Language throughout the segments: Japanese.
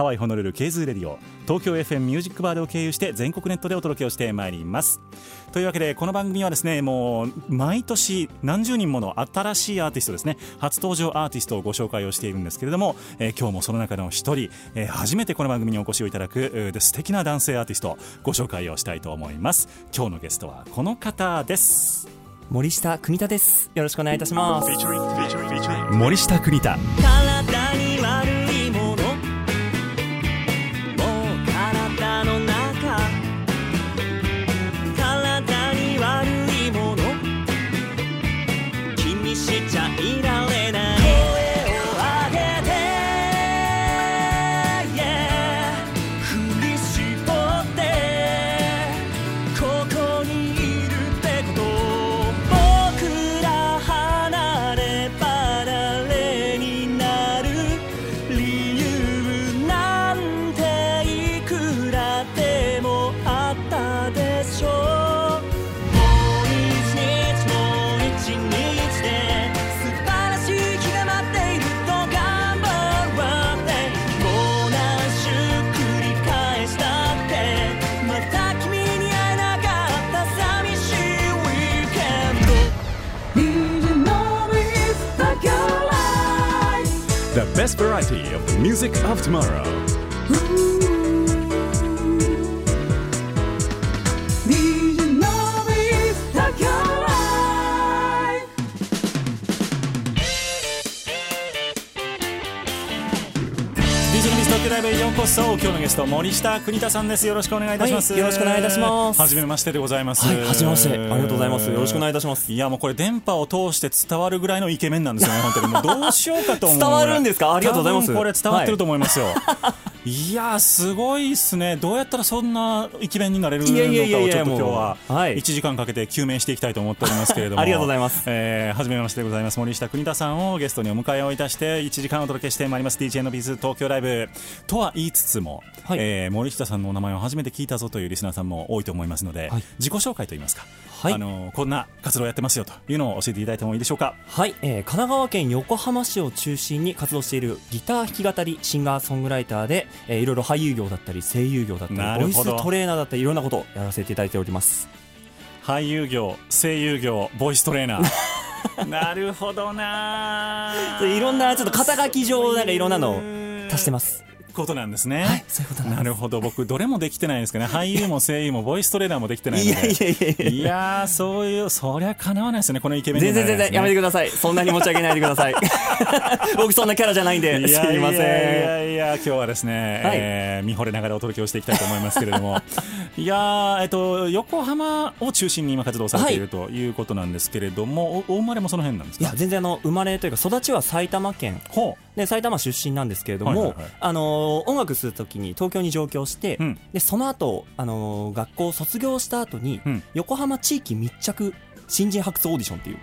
ハワイホノルル KZOO Radio 東京 FM ミュージックバードを経由して全国ネットでお届けをしてまいります。というわけでこの番組はですねもう毎年何十人もの新しいアーティストですね初登場アーティストをご紹介をしているんですけれども、えー今日もその中の一人、えー初めてこの番組にお越しをいただく素敵な男性アーティストをご紹介をしたいと思います。今日のゲストはこの方です。森下邦太です。よろしくお願いいたします.森下邦太 best variety of the music of tomorrow. うこそ今日のゲスト森下邦太さんです。よろしくお願いいたします、はいよろしくお願いいたします。初めましてでございます。はいはじめまして。ありがとうございます。よろしくお願いいたします。いやもうこれ電波を通して伝わるぐらいのイケメンなんですよね本当に。もうどうしようかと思う 伝わるんですか？ありがとうございます。これ伝わってると思いますよ、い、やーすごいっすね。どうやったらそんなイケメンになれるのかをいやいやいやいやちょっと今日はもう。はい。1時間かけて究明していきたいと思っておりますけれども。ありがとうございます。えー、初めましてでございます。森下邦太さんをゲストにお迎えをいたして1時間お届けしてまいります。DJ のビズ東京ライブ。とは言いつつも、はい。えー森下さんのお名前を初めて聞いたぞというリスナーさんも多いと思いますので、はい。自己紹介といいますか、はい。あのこんな活動をやってますよというのを教えていただいてもいいでしょうか？はい、えー神奈川県横浜市を中心に活動しているギター弾き語りシンガーソングライターで、えーいろいろ俳優業だったり声優業だったりボイストレーナーだったりいろんなことをやらせていただいております。俳優業声優業ボイストレーナー。なるほどなで いろんなちょっと肩書き上なんかいろんなのを足してますことなんですね、はいそういうことななるほど。僕どれもできてないんですけどね。俳優も声優もボイストレーナーもできてないので。いやいやいやいや。そういうそりゃかなわないですよねこのイケメンに全然全然やめてください。そんなに持ち上げないでください。僕そんなキャラじゃないんで。すいやいませんいやいやいや今日はですね、はい。えー見惚れながらお届けをしていきたいと思いますけれども。いやーえっと横浜を中心に今活動されているということなんですけれども、おお生まれもその辺なんですか？いや全然あの生まれというか育ちは埼玉県ほで埼玉出身なんですけれども、はいはいはい。あのー音楽するときに東京に上京して、うん。でその後、あのー学校を卒業した後に、うん。横浜地域密着新人発掘オーディションっていう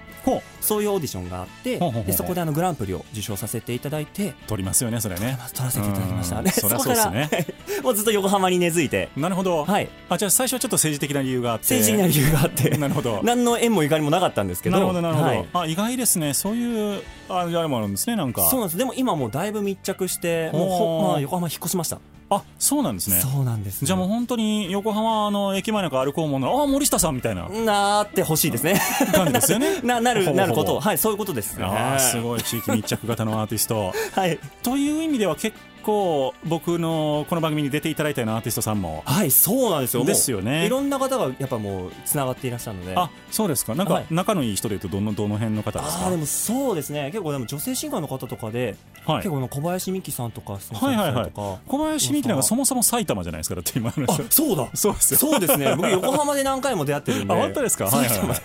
そういうオーディションがあってでそこであのグランプリを受賞させていただいてう取りますよねそれね。取らせていただきました。うん。でそこから もうずっと横浜に根付いて。なるほど、はい。あじゃあ最初はちょっと政治的な理由があって。政治的な理由があって。なるほど。何の縁もゆかりもなかったんですけど。なるほどなるほど、はい。あ意外ですね。そういうああれもあるんですねなんか。そうなんです。でも今もうだいぶ密着してもうほまあ、横浜引っ越しましたあそうなんですね。そうなんですじゃあもう本当に横浜の駅前なんか歩こうもんならあ森下さんみたいな。なってほしいですね。感じですよね。な なるなること。はいそういうことです。あーすごい地域密着型のアーティスト。はい。という意味では結構僕のこの番組に出ていただいたようなアーティストさんも。はいそうなんですよ。ですよね。いろんな方がやっぱもうつながっていらっしゃるので。あそうですか。なんかはい。仲のいい人でいうとどのどの辺の方ですか？あーでもそうですね。結構でも女性シンガーの方とかで、はい。結構の小林美樹さんとかはいはいはい。小林美樹なんかそもそも埼玉じゃないですかだって今のあそうだ。そうですよ。そうですね。僕横浜で何回も出会ってるんで。あ本当ですか？埼はいはい。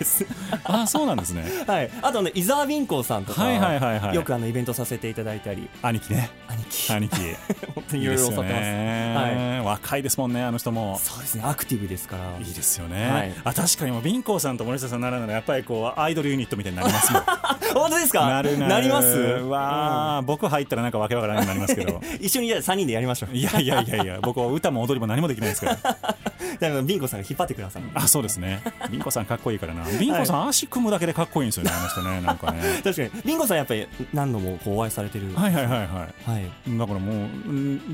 あそうなんですね。はい。あとね伊沢敏光さんとか、はいはいはいはい。よくあのイベントさせていただいたり。兄貴ね。兄貴。兄貴 本当にいろいろ教わってます。ね若いですもんねあの人も。そうですねアクティブですから。いいですよね、はい。あ確かにもうビンコさんと森下さんならならやっぱりこうアイドルユニットみたいになりますもん。本当ですか？なるなる。ります？わあ、僕入ったらなんかわけわからないになりますけど。う ん一緒にじゃあ3人でやりましょう。いやいやいやいや僕は歌も踊りも何もできないですから。だからビンゴさんが引っ張ってくださいあそうですね。ビンコさんかっこいいからな。ビンコさん、足組むだけでかっこいいんですよねあの人ねなんかね。確かに。ビンゴさんやっぱり何度もこうお会いされてる。はいはいはいはい。はい。だからもう、うん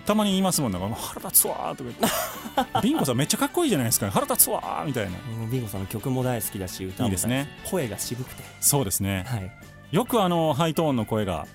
たまに言いますもんなんか腹立つわーとか言って。ビンコさんめっちゃかっこいいじゃないですか腹立つわーみたいな。うんビンゴさんの曲も大好きだし歌もいいですね。声が渋くて。そうですね。はい。よくあのハイトーンの声が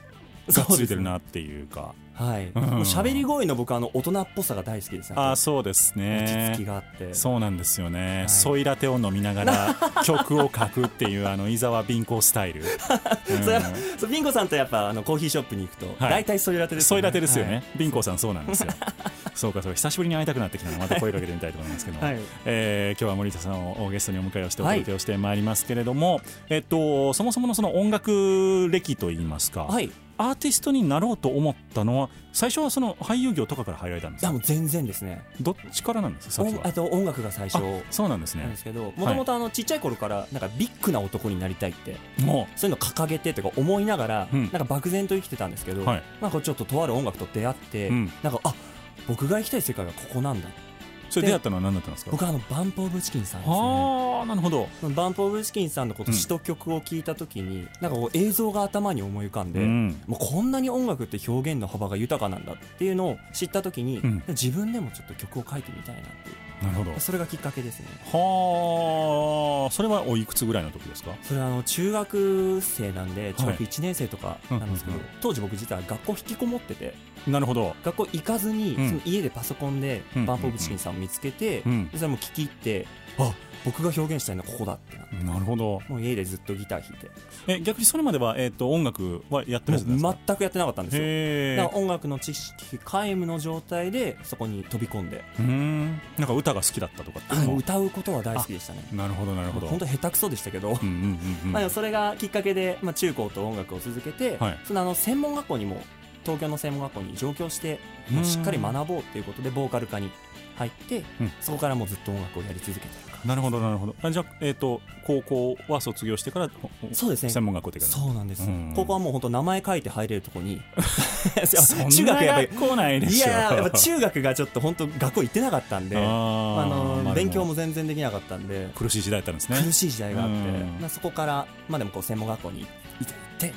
がっついてるねなっていうかはい、うん。もう喋り声の僕あの大人っぽさが大好きです。ねああそうです落ち着ねきがあって。そうなんですよね、はい。ソイラテを飲みながら 曲を書くっていうあの伊沢ビンコスタイル、う んそれはそうビンゴさんとやっぱあのコーヒーショップに行くと、はい。大体ソイラテですソイラテですよね、はいビンコさんそうなんですよ そうかそうか久しぶりに会いたくなってきたのでまた声かけてみたいと思いますけども、はい。えー今日は森田さんをゲストにお迎えをしてお届けをしてまいりますけれども、えっとそもそものその音楽歴といいますか、はい、いアーティストになろうと思ったのは最初はその俳優業とかから入られたんですか？やもう全然ですね。どっちからなんですかあと音楽が最初。あそうなんですね。なんですけどもともとあのちっちゃい頃からなんかビッグな男になりたいってもそういうの掲げてとか思いながら、うん。なんか漠然と生きてたんですけど、はい。なんかちょっととある音楽と出会って、うん。なんかあ僕が行きたい世界はここなんだ。うそれ出会ったのは何だったんですか？僕はあのバンプ・オブ・チキンさんですね。はあなるほど、バンプ・オブ・チキンさんのことうん詩と曲を聞いた時に、なんかこう映像が頭に思い浮かんで、うん。もうこんなに音楽って表現の幅が豊かなんだっていうのを知った時に、うん。自分でもちょっと曲を書いてみたいなっていうなるほど。それがきっかけですね。はあ。それはおいくつぐらいの時ですか？それはあの中学生なんで中学1年生とかなんですけど、当時僕実は学校引きこもっててなるほど。学校行かずに、うん。その家でパソコンでうん。バンプ・オブ・チキンさんを見つけて、それも聞き入ってあ僕が表現したいのはここだってななるほど。もう家でずっとギター弾いて。え逆にそれまでは、えー、と音楽はやってらっしゃったんですか？もう全くやってなかったんですよ。へだから音楽の知識皆無の状態でそこに飛び込んで、えうん。なんか歌が好きだったとかって歌うことは大好きでしたね。なるほどなるほど。本当下手くそでしたけど、まあそれがきっかけで、まあ、中高と音楽を続けて、はい。そのあの専門学校にも東京の専門学校に上京してしっかり学ぼうということでボーカル科に入って、うん。そこからもうずっと音楽をやり続けてるかなるほどなるほど。あじゃあ、えー、と高校は卒業してからそうですね。専門学校っていうかそうなんです、うん。ここはもう本当名前書いて入れるとこに。そんな中学やっぱりないでいしょ。ややっぱ中学がちょっと本当学校行ってなかったんであの勉強も全然できなかったんで。苦しい時代だったんですね。苦しい時代があって、うん。まあ、そこから、まあ、でもこう専門学校に行って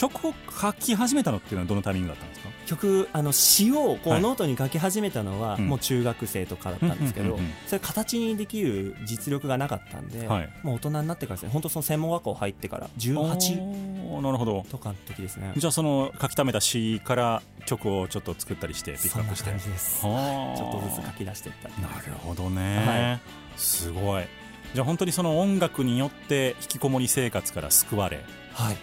曲を書き始めたのっていうのはどのタイミングだったんですか？曲あの詩をこはい。うノートに書き始めたのはうん。もう中学生とかだったんですけどそれ形にできる実力がなかったんで、はい。もう大人になってからですね。本当その専門学校入ってから18おーなるほど。とかの時ですね。じゃあその書き溜めた詩から曲をちょっと作ったりしてピックそんなアップして。感じです。ちはょあっとずつ書き出していった。なるほどね、はすごい。じゃあ本当にその音楽によって引きこもり生活から救われはい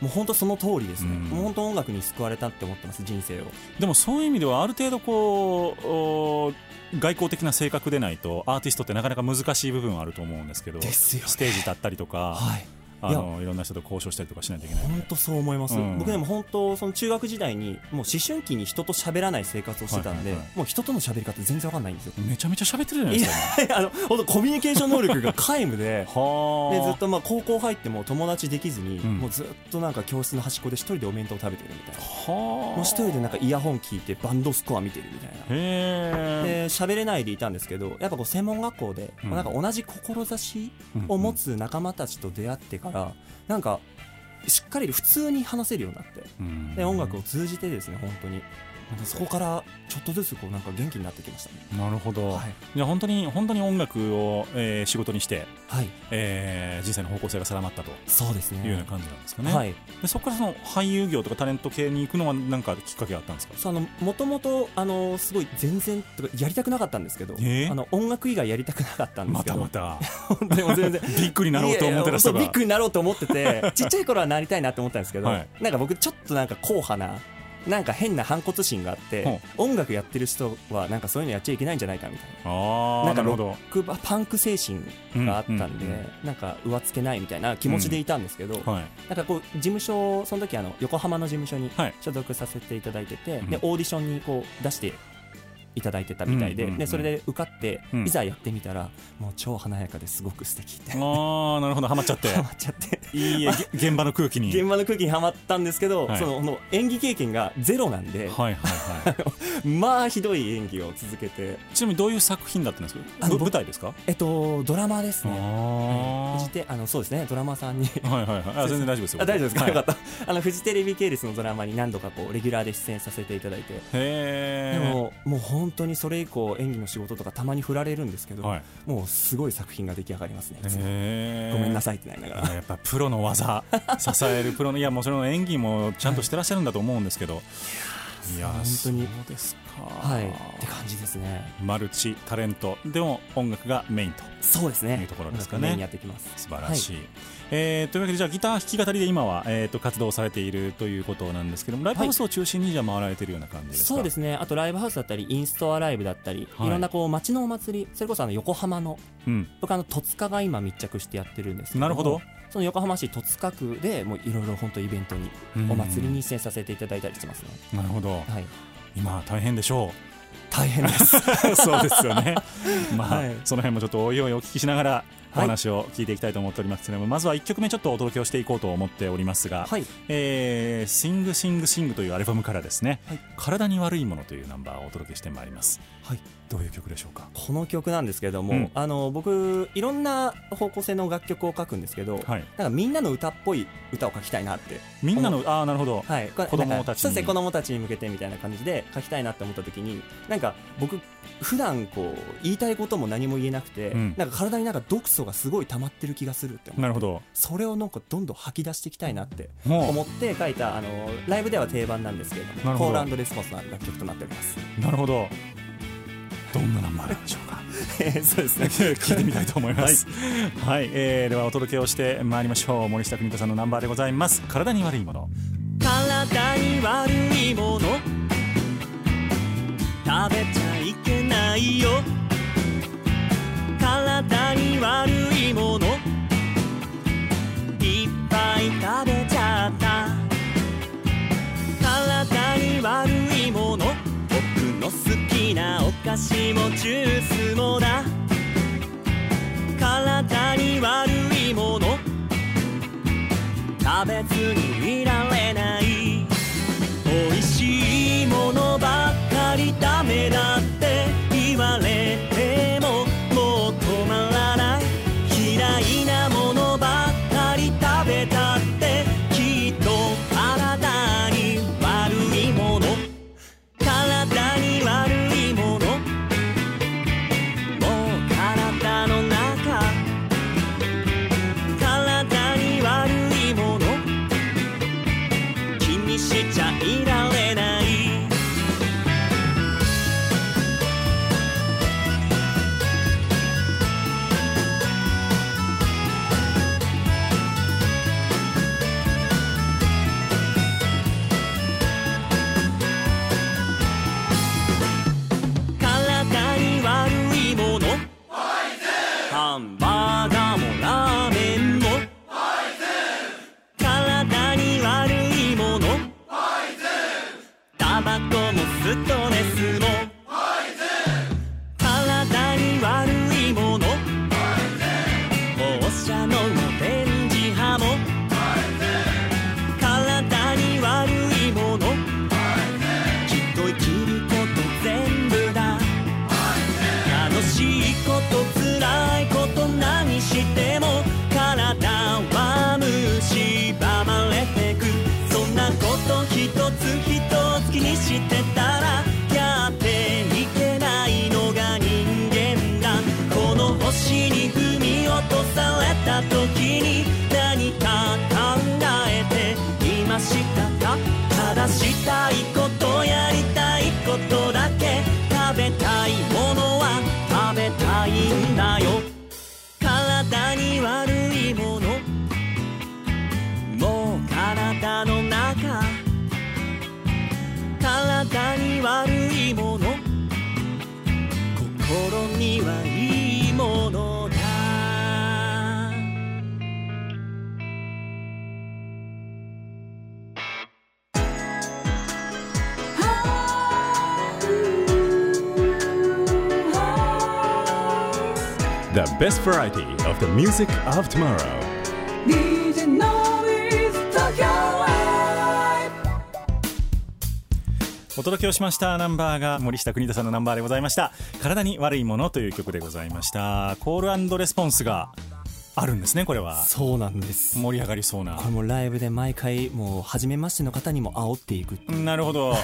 もう本当その通りですね、うん。もう本当音楽に救われたって思ってます人生を。でもそういう意味ではある程度こうお外交的な性格でないとアーティストってなかなか難しい部分はあると思うんですけどですよね。ステージ立ったりとか、はいあのいろんな人と交渉したりとかしないといけない。本当そう思います、うん。僕でも本当その中学時代にもう思春期に人と喋らない生活をしてたんで、はいはいはい。もう人との喋り方全然わかんないんですよ。めちゃめちゃ喋ってるじゃないいですか、やあの本当コミュニケーション能力が皆無で。はあ。でずっとまあ高校入っても友達できずに、うん。もうずっとなんか教室の端っこで一人でお弁当食べてるみたいな。はあ。もう一人でなんかイヤホン聞いてバンドスコア見てるみたいな。で喋れないでいたんですけどやっぱこう専門学校で、うん。なんか同じ志を持つ仲間たちと出会ってから、なんかしっかり普通に話せるようになってで音楽を通じてですね本当になんかそこからちょっとずつこうなんか元気になってきましたね。なるほど、はい。じゃあ本当に本当に音楽を、えー仕事にして、はい。えー人生の方向性が定まったと。そうですね。いうような感じなんですかね、はい。でそこからその俳優業とかタレント系に行くのは何かきっかけがあったんですか？そうあのもともとあのすごい全然とかやりたくなかったんですけど、えー？あの音楽以外やりたくなかったんですまけど。たまた。本当にもう全然。びっくりなろうと思ってた人が。ビッグになろうと思っててちっちゃい頃はなりたいなって思ったんですけど、はい。なんか僕ちょっとなんか硬派ななんか変な反骨心があってほ音楽やってる人はなんかそういうのやっちゃいけないんじゃないかみたいな。なんかロックバパンク精神があったんで、うんうん。うんなんか上付けないみたいな気持ちでいたんですけど、はい。なんかこう事務所その時あの横浜の事務所にはい。所属させていただいてて、うん。でオーディションにこう出していただいてたみたいで,、うんうんうん。でそれで受かって、うん。いざやってみたらもう超華やかですごく素敵って。ああなるほどハマっちゃって。ハマっちゃって。いい 現場の空気に。現場の空気にはまったんですけど、はい。そのこの演技経験がゼロなんで、はいはいはい。まあひどい演技を続けて。ちなみにどういう作品だったんですか？舞台ですか？えっとドラマですね。あフジテあのそうですね。ドラマさんに。あはいはいはい。あ全然大丈夫ですよ。あ大丈夫ですか、はい。よかった。あのフジテレビ系列のドラマに何度かこうレギュラーで出演させていただいて。へえでももう本当にそれ以降演技の仕事とかたまに振られるんですけど、はい。もうすごい作品が出来上がりますね。ごめんなさいってなりながら。やっぱプロの技支えるプロのいやもちろん演技もちゃんとしてらっしゃるんだと思うんですけど、い、や本当に。そうですか。はい。って感じですね。マルチタレント。でも音楽がメインと。そうですね。いうところですかね。やっていきます。素晴らしい、えーというわけでじゃあギター弾き語りで今は、えー、と活動されているということなんですけどもライブハウスを中心にじゃあ回られているような感じですか、そうですね。あとライブハウスだったりインストアライブだったり、はい。い、ろんなこう街のお祭りそれこそあの横浜のうん、僕あの戸塚が今密着してやってるんですけどなるほど。その横浜市戸塚区でもういろいろ本当イベントにうん。お祭りに出演させていただいたりしてますね、なるほど。はい。今大変でしょ大変です。う そうですよね。まあ、はい。その辺もちょっとおいおいお聞きしながらおはい。話を聞いていきたいと思っておりますけれども、まずは1曲目ちょっとお届けをしていこうと思っておりますが、はい。えー、シングシングシングというアルバムからですね、はい。体に悪いものというナンバーをお届けしてまいります。はい。どういう曲でしょうか？この曲なんですけれども、うん。あの僕いろんな方向性の楽曲を書くんですけど、はい。なんかみんなの歌っぽい歌を書きたいなって。みんなのああなるほど、はい、子供たちに。子供たちに向けてみたいな感じで書きたいなって思った時になんか僕普段こう言いたいことも何も言えなくて、うん。なんか体になんか毒素がすごい溜まってる気がするって思って。なるほど。それをなんかどんどん吐き出していきたいなっても思って書いたあのライブでは定番なんですけれどもなるほど。コールレスポンスの楽曲となっております。うなるほど。どんなナンバーなんでしょうか。そうですね。聞いてみたいと思います。はい、えーではお届けをしてまいりましょう。森下邦子さんのナンバーでございます。体に悪いもの。体に悪いもの。食べちゃいけないよ。体悪いもの。いっぱい食べちゃった。体に悪いもの。僕の好きなお菓子もジュースもだ。体に悪いもの。食べずにいられ best variety of the music of tomorrow」DJ Noise Tokyo Live お届けをしましたナンバーが森下邦人さんのナンバーでございました。体に悪いものという曲でございました。コールレスポンスがあるんですねこれは。そうなんです。盛り上がりそうな。これもライブで毎回もう初めましての方にも煽っていくっていう。なるほど、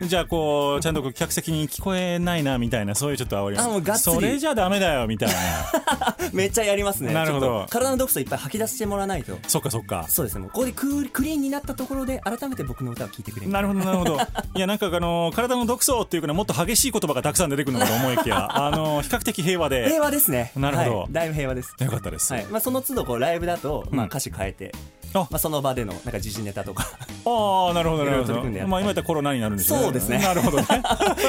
じゃあこうちゃんと客席に聞こえないなみたいなそういうちょっと煽りあもうがっつり。それじゃダメだよみたいな。めっちゃやりますねなるほど。体の毒素いっぱい吐き出してもらわないと。そっかそっか。そうですねここでクークリーンになったところで改めて僕の歌を聴いてくれる。なるほどなるほど。いやなんかあの体の毒素っていうかねもっと激しい言葉がたくさん出てくるのかと思いきや。あの比較的平和で。平和ですね。なるほど。はい。だいぶ平和です。よかったです、はい。まあ、その都度こうライブだと、まあ、うん。歌詞変えて、あまあ、その場でのなんか時事ネタとか。ああなるほどなるほど。まあ今言ったらコロナになるんでしょそうですね。なるほどね。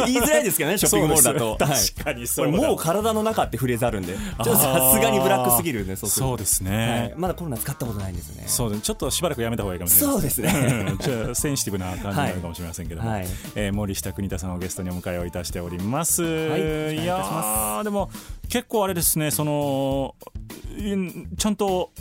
言いづらいですけどね ショッピングモールだと。確かにそうだ。これもう体の中ってフレーズあるんで。ちょっとさすがにブラックすぎるんでそうですはねい、まだコロナ使ったことないんですよね。そうです。ちょっとしばらくやめた方がいいかもしれないそうですね。うんちょセンシティブな感じになるかもしれませんけども、はい。えー森下邦太さんをゲストにお迎えをいたしております、い。よろしくお願いいやでも結構あれですねそのうんちゃんと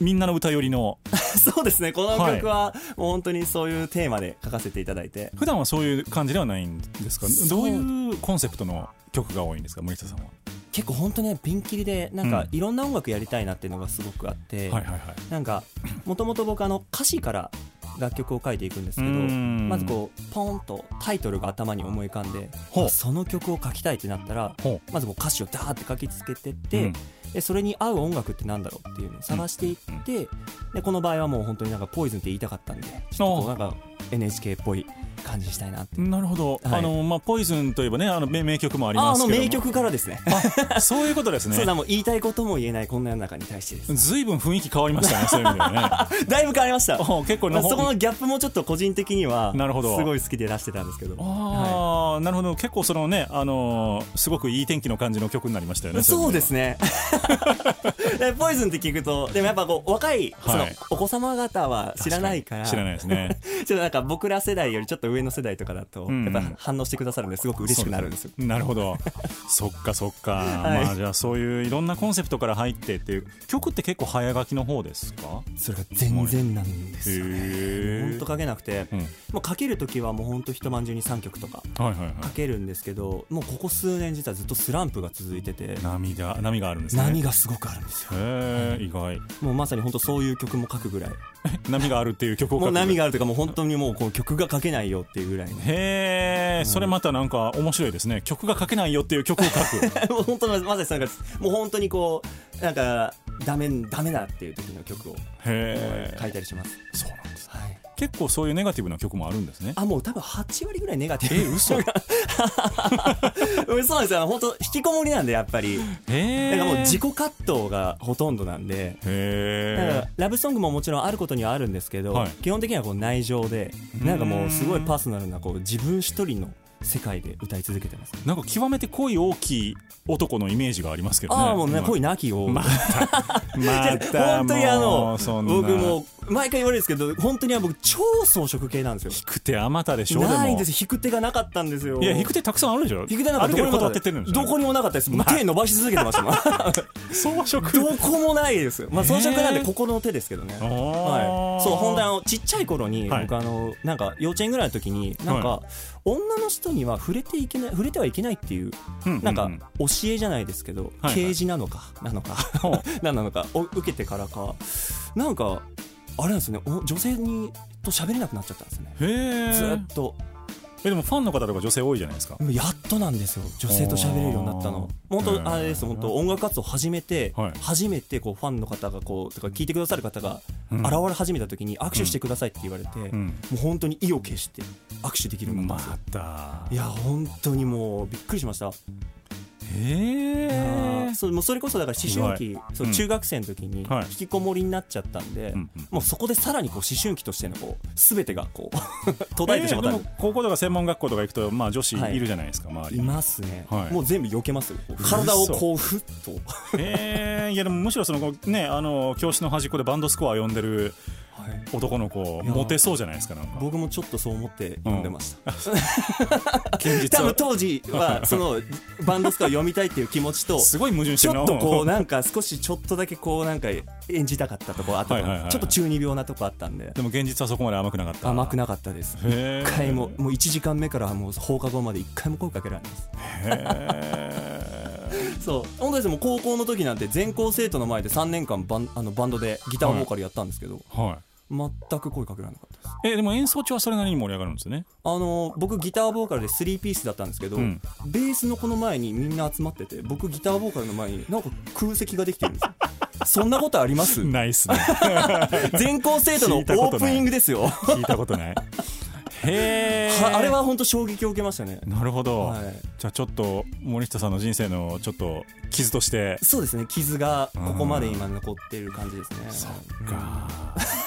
みんなの歌寄りの。そうですね。この曲はもう本当にそういうテーマで書かせていただいて。普段はそういう感じではないんですか？どういうコンセプトの曲が多いんですか？森下さんは。結構本当ねピンキリでなんかうん。いろんな音楽やりたいなっていうのがすごくあって、はいはいはい。なんかもともと僕あの歌詞から楽曲を書いていくんですけどうん。まずこうポンとタイトルが頭に思い浮かんでその曲を書きたいってなったらほまずこう歌詞をダーって書きつけてっうてんでそれに合う音楽ってなんだろうっていうのを探していってでこの場合はもう本当になんかポイズンって言いたかったんでちょっとなんか NHK っぽい感じにしたいなってなるほど、はい。あのまあポイズンといえばねあの名名曲もありああますけども。の名曲からですね。あそういうことですね。そうだもう言いたいことも言えないこんな世の中に対してです。ずいぶん雰囲気変わりましたね そういう意味ではね。だいぶ変わりました。お結構ねまあそこのギャップもちょっと個人的にはなるほど。すごい好きで出してたんですけどああ、なるほど。結構そのねあのーすごくいい天気の感じの曲になりましたよねそうですね。でポイズンって聞くとでもやっぱこう若いそのはい。お子様方は知らないから。知らないですね。ちょっとなんか僕ら世代よりちょっと上の世代とかだとうんやっぱ反応してくださるんですごく嬉しくなるんですよ。なるほど。そっかそっか、い。まあじゃあそういういろんなコンセプトから入ってっていう曲って結構早書きの方ですか？それが全然なんですよへえ本当書けなくてうん。もう書ける時はもう本当一晩中に3曲とか書けるんですけどもうここ数年実はずっとスランプが続いてて。涙波があるんですね。波がすごくあるんですよ。へえ意外。もうまさに本当そういう曲も書くぐらい。波があるっていう曲を書くもう波があるというかもう本当にもうこう曲が書けないよっていうぐらいのへえ、それまたなんか面白いですね。曲が書けないよっていう曲を書く。もう本当にまさになんかもう本当にこうなんかダメダメだっていう時の曲をへえ書いたりします、そうなんですはい、結構そういうネガティブな曲もあるんですね。あもう多分8割ぐらいネガティブ。え嘘。うんそうなんですよ。本当引きこもりなんでやっぱり。へえだからもう自己葛藤がほとんどなんで。へだからえラブソングももちろんあることにはあるんですけど、はい。基本的にはこう内情でなんかもうすごいパーソナルなこう自分一人の世界で歌い続けてます、なんか極めて恋大きい男のイメージがありますけどね。ああもうね恋なきを、また。また 本当にあの僕もう毎回言われるんですけど本当には僕超装飾系なんですよ。引く手あまたでしょでも。ないんです引く手がなかったんですよ。いや引く手たくさんあるでしょ。引く手なかったあるけどこにもなかってってるんでしょ。どこにもなかったです。僕手伸ばし続けてましたもん装飾どこもないですよ。まあ装飾なんでここの手ですけどね。はい、そう本当にあのちっちゃい頃に、はい。僕あのなんか幼稚園ぐらいの時になんか、女の人には触れていけない触れてはいけないっていううんなんかうん。教えじゃないですけど、はいはい。啓示なのかなのか 何なのかを受けてからかなんかあれなんですよね。お女性にと喋れなくなっちゃったんですよね。へえ。ずーっと。えでもファンの方とか女性多いじゃないですか。やっとなんですよ。女性と喋れるようになったの。本当あれです本当音楽活動始めて、はい。初めてこうファンの方がこうとか聞いてくださる方がうん。現れ始めた時に握手してくださいって言われて、うん。もう本当に意を決して握手できるようになったんですよ。また。いや本当にもうびっくりしましたへえそうもうそれこそだから思春期、そううん。中学生の時にはい。引きこもりになっちゃったんで、もうそこでさらにこう思春期としてのこう全てがこう途絶えてしまったんででも高校とか専門学校とか行くとまあ女子はい。いるじゃないですか周りいにますね、はい。もう全部避けますよ。体をこうふっと。へえいやでもむしろそのねあの教室の端っこでバンドスコア読んでる男の子モテそうじゃないですかなんか。僕もちょっとそう思って読んでました、現実多分は当時はそのバンドスコア読みたいっていう気持ちとすごい矛盾しちてるなょっとこうなんか少しちょっとだけこうなんか演じたかったとこあったちょっと中二病なとこあったんで。でも現実はそこまで甘くなかった。甘くなかったです。一回ももう1時間目からもう放課後まで一回も声かけられないですへそう。本当ですもう高校の時なんて全校生徒の前で3年間バンあのバンドでギターボーカルやったんですけど、ーはい全く声かけられなかったです。えでも演奏中はそれなりに盛り上がるんですよね。あの僕ギターボーカルで3ピースだったんですけど、うん。ベースのこの前にみんな集まってて僕ギターボーカルの前になんか空席ができてるんですよ。そんなことあります？ないっすね。全校生徒のオープニングですよ。は聞いたことない。へえあれは本当衝撃を受けましたね。なるほど、はい。じゃあちょっと森下さんの人生のちょっと傷として。そうですね。傷がここまで今残ってる感じですね。そっか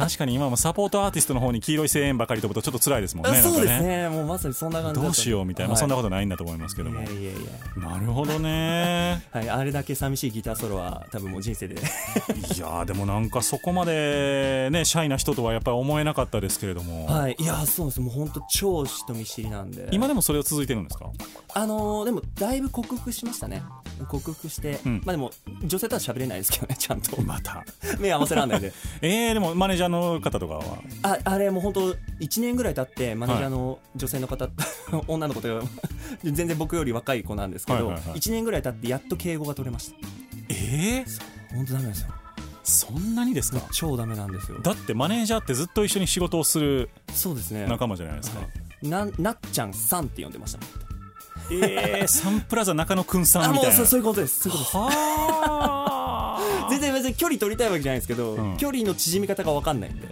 確かに今もサポートアーティストの方に黄色い声援ばかり飛ぶとちょっと辛いですもんね。うんそうですね。もうまさにそんな感じどうしようみたいな、まあそんなことないんだと思いますけども、いやいやいや。なるほどね。はい、あれだけ寂しいギターソロは多分もう人生で。いやーでもなんかそこまでねシャイな人とはやっぱり思えなかったですけれども、はいいやそうです。もう本当超人見知りなんで。今でもそれを続いてるんですか？あのーでもだいぶ克服しましたね。克服して、うん。まあでも女性とは喋れないですけどねちゃんと。また。目合わせらんないで。えー、でもマネージャーの方とかは？ああれもう本当1年ぐらい経ってマネージャーの女性の方、女の子というか 全然僕より若い子なんですけど、はいはいはい。1年ぐらい経ってやっと敬語が取れました。えー、本当ダメですよ。そんなにですか？超ダメなんですよ。だってマネージャーってずっと一緒に仕事をするそうですね。仲間じゃないですか、ななっちゃんさんって呼んでましたえー、サンプラザ中野くんさんみたいな。あもうそういうことです。そういうことです。はあ。全然別に距離取りたいわけじゃないんですけど、うん。距離の縮み方が分かんないんで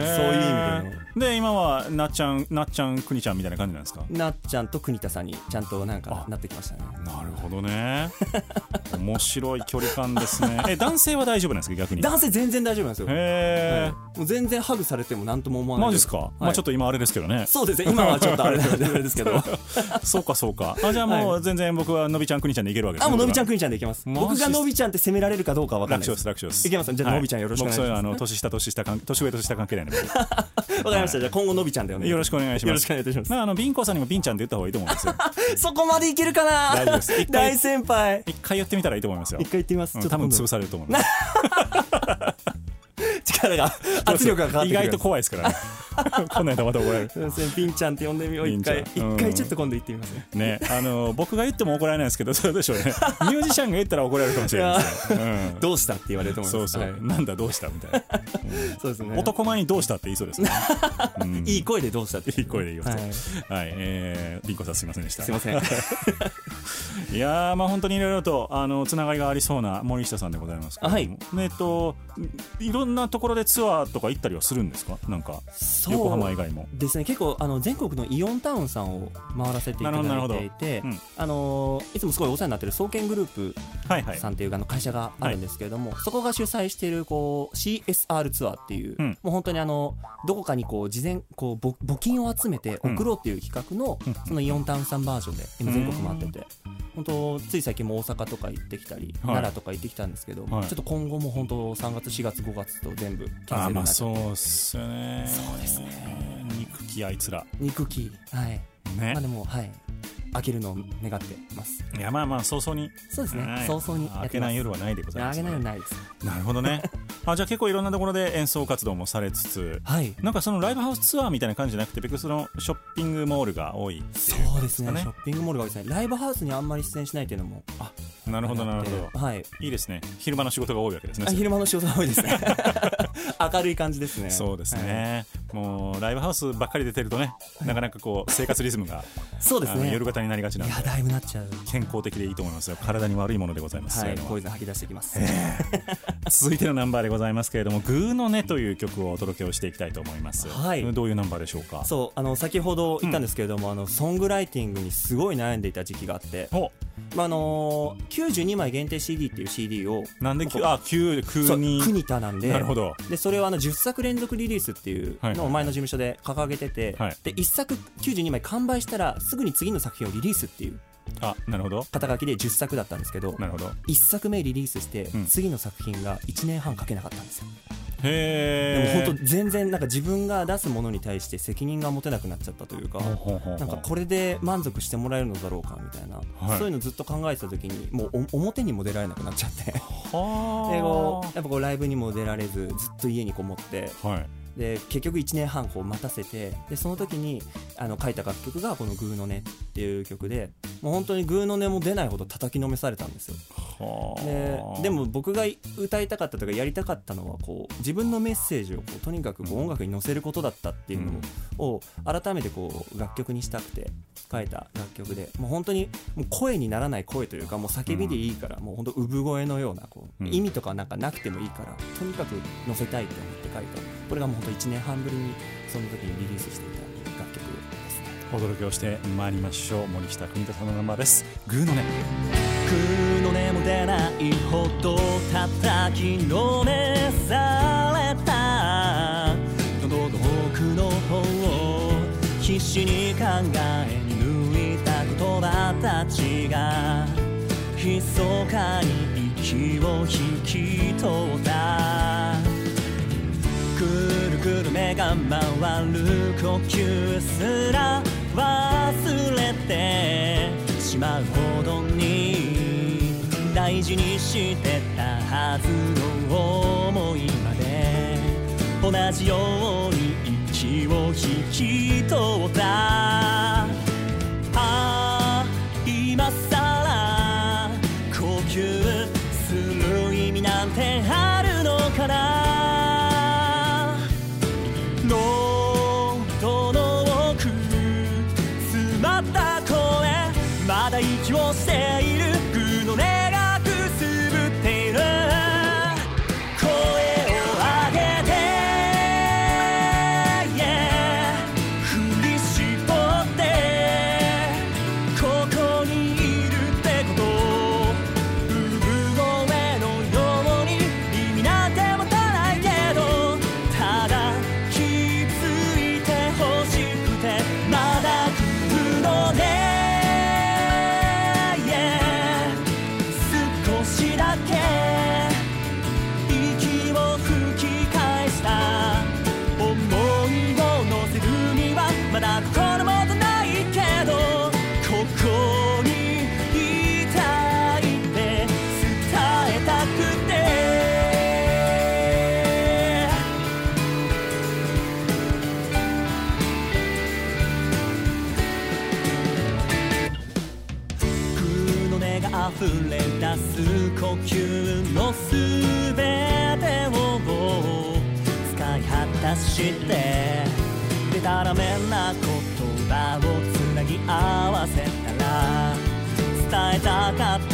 そういう意味での。で今はなっちゃんなっちゃんくにちゃんみたいな感じなんですか？なっちゃんと国田さんにちゃんとなんかあ。なってきましたね。なるほどね。面白い距離感ですね。え男性は大丈夫なんですか？逆に。男性全然大丈夫なんですよ、へえ、はい。もう全然ハグされても何とも思わない。マジですか、まあちょっとと今あれですけどね。そうですね。今はちょっとあれなんですけど。そうかそうか。あじゃあもはう全然僕はのびちゃんくにちゃんでいけるわけですあもうのびちゃんんくにちゃんでいけます。僕がのびちゃんって責められるかどうかは分かん楽勝ないです。です楽勝です。いけます。じゃあのびちゃんよろしくお願いします。僕そういうあの年下年下関年上年下関係ないんで僕わかりました。じゃあ今後のびちゃんでお願いよろしくお願いします。よろしくお願いいたします。まああのビンコさんにもビンちゃんって言った方がいいと思うんですよ。そこまでいけるかな？大丈夫です。大先輩。一回言ってみたらいいと思いますよ。一回言ってみます、うん多分潰されると思います。力が圧力がかかってくる。意外と怖いですからね こんなんやったらまた怒られる。すいませんピンちゃんって呼んでみよう。一回一うん。回ちょっと今度言ってみますね。ね、あの 僕が言っても怒られないですけど、そうでしょうね。ミュージシャンが言ったら怒られるかもしれないですね。うん。どうしたって言われると思いそうそう、ますはい。なんだどうしたみたいな。そうですね。男前にどうしたって言いそうですね。うん。いい声でどうしたって。いい声で言いますはい。はい、えー、ビンコさんすみませんでした。すいません。いやー、まあ本当にいろいろと、あの、つながりがありそうな森下さんでございますけれども。はい。えっと、いろんなところでツアーとか行ったりはするんですか？なんか、そう横浜以外も。ですね。結構あの全国のイオンタウンさんを回らせていただいていてうんあのいつもすごいお世話になってる総研グループはいはい。さんっていうあの会社があるんですけれども、そこが主催しているこう CSR ツアーっていう、うん。もう本当にあのどこかにこう事前こうぼ募金を集めて送ろうっていう企画の、うん。そのイオンタウンさんバージョンで今全国回ってて、本当つい最近も大阪とか行ってきたり、はい。奈良とか行ってきたんですけど、はい。ちょっと今後も本当3月4月5月と全部キャンセルになって。そうっすよね。そうですね。憎きあいつら。肉キはいね。まあ。でもはい。開けるのを願ってます。いやまあまあ早々に。そうですね、はい。早々にや明ってます。けない夜はないでございます。開けないのないです。なるほどね。あじゃあ結構いろんなところで演奏活動もされつつはい。なんかそのライブハウスツアーみたいな感じじゃなくて別にそのショッピングモールが多いっていうそうですね。ショッピングモールが多いですね。ライブハウスにあんまり出演しないっていうのも。なるほどなるほど。はい。いいですね。昼間の仕事が多いわけですね。あ昼間の仕事が多いですね。明るい感じですね。そうですはい。ね、もうライブハウスばっかり出てるとねなかなかこう生活リズムがそうですね。夜型になりがちないんでやだいぶなっちゃう。健康的でいいと思いますよ。体に悪いものでございます、はいいうのはポイズン吐き出してきます。続いてのナンバーでございますけれども「グーの音」という曲をお届けをしていきたいと思います、はい。どういうナンバーでしょうか？そうあの先ほど言ったんですけれども、あのソングライティングにすごい悩んでいた時期があって。おまああのー、92枚限定 CD っていう CD をなんであ9そう9に国田なんで。なるほど。でそれをあの10作連続リリースっていうはいのを前の事務所で掲げてて、はい。で1作92枚完売したらすぐに次の作品をリリースっていうあなるほど。肩書きで10作だったんですけどなるほど。1作目リリースして、うん。次の作品が1年半かけなかったんですよ。でへえも本当全然なんか自分が出すものに対して責任が持てなくなっちゃったというかなんかこれで満足してもらえるのだろうかみたいな、はい。そういうのずっと考えてた時にもうお表にも出られなくなっちゃって。ではこうやっぱこうライブにも出られずずっと家にこもってあはいで結局1年半こう待たせてでその時にあの書いた楽曲がこの「グーの音」っていう曲でもう本当にグーの音も出ないほど叩きのめされたんですよ。はあ。ででも僕が歌いたかったとかやりたかったのはこう自分のメッセージをこうとにかくこう音楽に乗せることだったっていうのを改めてこう楽曲にしたくて書いた楽曲でもう本当にもう声にならない声というかもう叫びでいいから、もう本当産声のようなこう、うん。意味とかなんかなくてもいいからとにかく乗せたいと思って書いたこれがもう本当1年半ぶりにその時にリリースしていた楽曲ですね。お届けをしてまいりましょう。森下邦人さんのナンバーです。グーのね空の根も出ないほど叩きのめされた。喉の奥の方を必死に考え抜いた言葉たちが密かに息を引き取った。くるくる目が回る呼吸すら忘れてしまうほどに大事にしてたはずの思いまで。同じように息を引き取った。まだ息を捨てな言葉をつなぎ合わせたら伝えたかった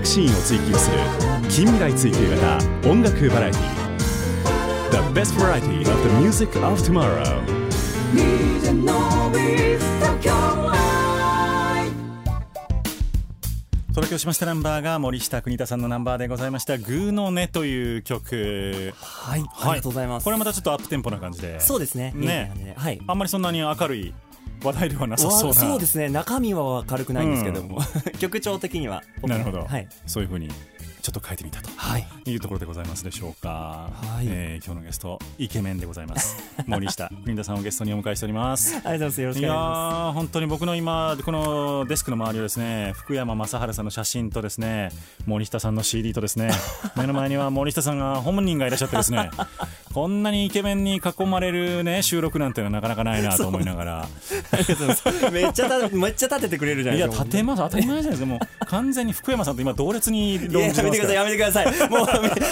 楽シーンを追求する近未来追求型音楽バラエティ The best variety of the music of tomorrow. お届けをしましたナンバーが森下邦太さんのナンバーでございました「グーの音」という曲。はい、あはいりがとうございます。これまたちょっとアップテンポな感じで。そうですね。ね。はい。あんまりそんなに明るい話題ではなさそうな。わそうですね。中身は明るくないんですけども、曲調的には。なるほど、はい。そういうふうにちょっと変えてみたとはい。いうところでございますでしょうか、はい。えー今日のゲストイケメンでございます。森下邦太さんをゲストにお迎えしております。ありがとうございます。いや本当に僕の今このデスクの周りをですね福山雅治さんの写真とですね森下さんの CD とですね 目の前には森下さんが本人がいらっしゃってですね こんなにイケメンに囲まれるね収録なんてのはなかなかないなと思いながら。めっちゃためっちゃ立ててくれるじゃないいやですか。立てます。当たり前じゃないですか。もう完全に福山さんと今同列にいや論じめてくださいやめてください。もう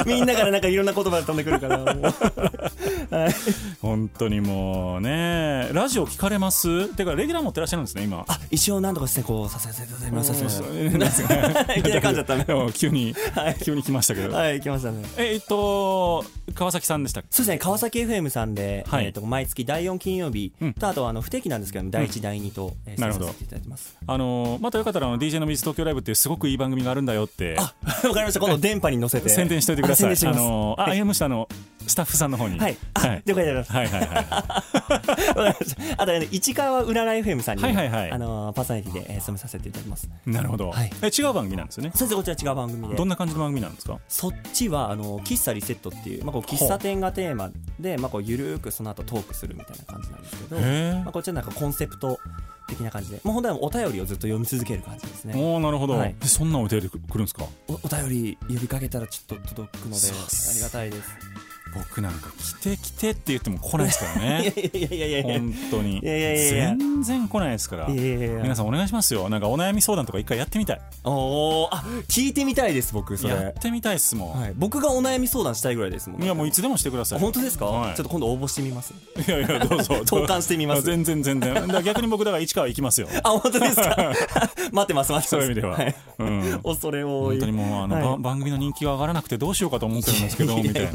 み みんなからなんかいろんな言葉が飛んでくるから。もう。はい。本当にもうね。ラジオ聞かれます？てかレギュラー持ってらっしゃるんですね今。あ一応なんとかしてこうさせていただきます。ね いきなり噛んじゃったね。急に、はい。急に来ましたけど、はい来ましたね。ええっと川崎さんでしたそうですね川崎 FM さんで、はい。えー、と毎月第4金曜日うん。とあとあの不定期なんですけども第1、第2と、えー、なるほど。出させていただいてます。あのまたよかったらあの DJ の水東京ライブってすごくいい番組があるんだよって。あわかりました今度電波に乗せて。宣伝しておいてください。あのあ、い、やむしろあのスタッフさんの方に。はい。あ、はい。了解でございますはい。はいはい あと、ね、市川うらら FM さんに、はいはいはい。あのーパーソナリティで、えー、務めさせていただきます。なるほど、はい。え違う番組なんですよね。先生こちら違う番組で。どんな感じの番組なんですか？そっちはあの喫茶リセットっていう、まあ、こう喫茶店がテーマで、まあ、こうゆるーくその後トークするみたいな感じなんですけど、まあ、こっちはなんかコンセプト的な感じで。もう本当はお便りをずっと読み続ける感じですね。おおなるほど、はい。えそんなお手で来るんですか？おお便り呼びかけたらちょっと届くのでありがたいです僕なんか来て来てって言っても来ないですからね。いやいやいやいや本当に。全然来ないですから。皆さんお願いしますよ。なんかお悩み相談とか一回やってみたい。おー。あ聞いてみたいです僕それ。やってみたいっすもん、はい、僕がお悩み相談したいぐらいですもんい、やもういつでもしてください。あ本当ですか、はい。ちょっと今度応募してみます。いやいやどうぞ 投函してみます。全然全然。逆に僕だから市川行きますよ。あ本当ですか？待ってます待ってます。そういう意味では、い。うん。恐れ多い。本当にもうあの、番組の人気が上がらなくてどうしようかと思ってるんですけどみたいな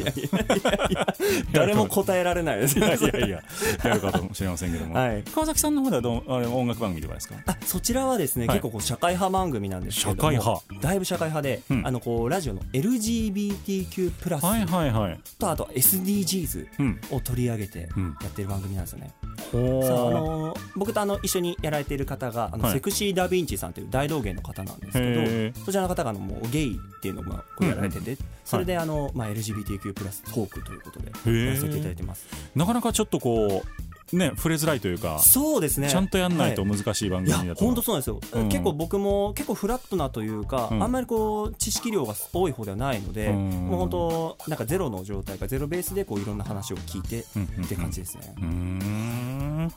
誰も答えられないです。いやいやいややるかもしれませんけども、はい。川崎さんの方ではどうあれ音楽番組とかですか？あそちらはですね、はい。結構こう社会派番組なんですけれども社会派。だいぶ社会派で、うん。あのこうラジオの LGBTQ+ プラスはいはいはい。とあと SDGs うん。を取り上げてうん。やってる番組なんですよね、ほさああーの僕とあの一緒にやられている方があの、はい。セクシーダ・ヴィンチさんという大道芸の方なんですけへどそちらの方があのもうゲイっていうのをまあこうやられてて、それであの、まあ、LGBTQ+ プラストークということでー。やらせていただいてます。なかなかちょっとこうね触れづらいというかそうですね。ちゃんとやんないとは難しい番組だと、本当そうなんですよ、うん。結構僕も結構フラットなというか、うん。あんまりこう知識量が多い方ではないので、うん。もう本当なんかゼロの状態かゼロベースでこういろんな話を聞いてうんうんうんって感じですね、うーん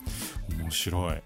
面白い。はいも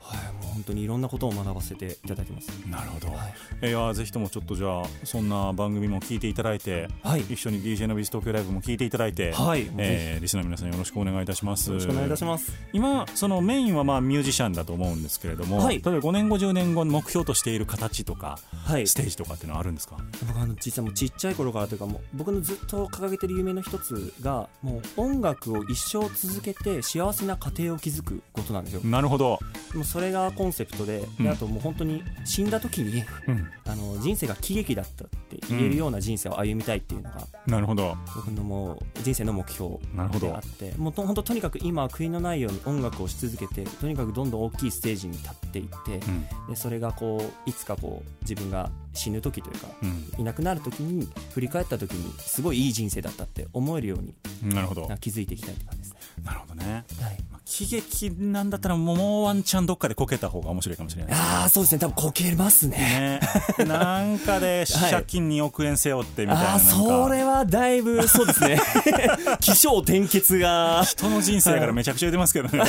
う本当にいろんなことを学ばせていただいてます。なるほど、はい。えーいやぜひともちょっとじゃあそんな番組も聞いていただいて、はい。一緒に DJ のビズ東京ライブも聞いていただいて、はい。えーリスナーの皆さんよろしくお願いいたします。よろしくお願いいたします。今そのメインはまあミュージシャンだと思うんですけれども、はい。例えば5年後10年後の目標としている形とか、はい。ステージとかっていうのはあるんですか？僕あの実はもうちっちゃい頃からというかもう僕のずっと掲げてる夢の一つがもう音楽を一生続けて幸せな家庭を築くことなんですよ。なるほど、もうそれがコンセプトで,、うん。であともう本当に死んだ時にうん、あの人生が喜劇だったって言えるような人生を歩みたいっていうのがなるほど。僕のもう人生の目標なるほど。であってもうと本当とにかく今は悔いのないように音楽をし続けてとにかくどんどん大きいステージに立っていって、うん。でそれがこういつかこう自分が死ぬ時というかうん。いなくなる時に振り返った時にすごいいい人生だったって思えるようになるほど。な気づいていきたいって感じですね。なるほどね、はいまあ、喜劇なんだったらもうワンチャンどっかでこけた方が面白いかもしれない。ああそうですね。多分こけますね。ね、なんかで借金2億円背負ってみたいなああなんか。それはだいぶそうですね。起承転結が。人の人生からめちゃくちゃ言ってますけどね、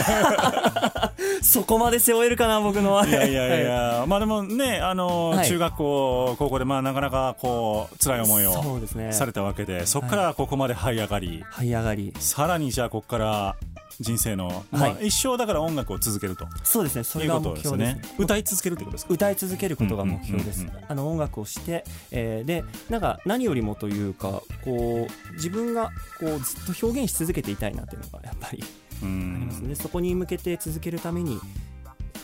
そこまで背負えるかな僕のは。いやいやいや、まあでもね、あの、はい。中学校、高校でまあなかなかこう辛い思いそをされたわけで、そこからここまで這い上がり、這い上がり。さらにじゃあここから人生の、まあはい一生だから音楽を続けると。そうですね。それが目標です。ね。歌い続けるってことですか？歌い続けることが目標です。あの音楽をして、えーでなんか何よりもというかこう自分がこうずっと表現し続けていたいなっていうのがやっぱりうありますん。でそこに向けて続けるために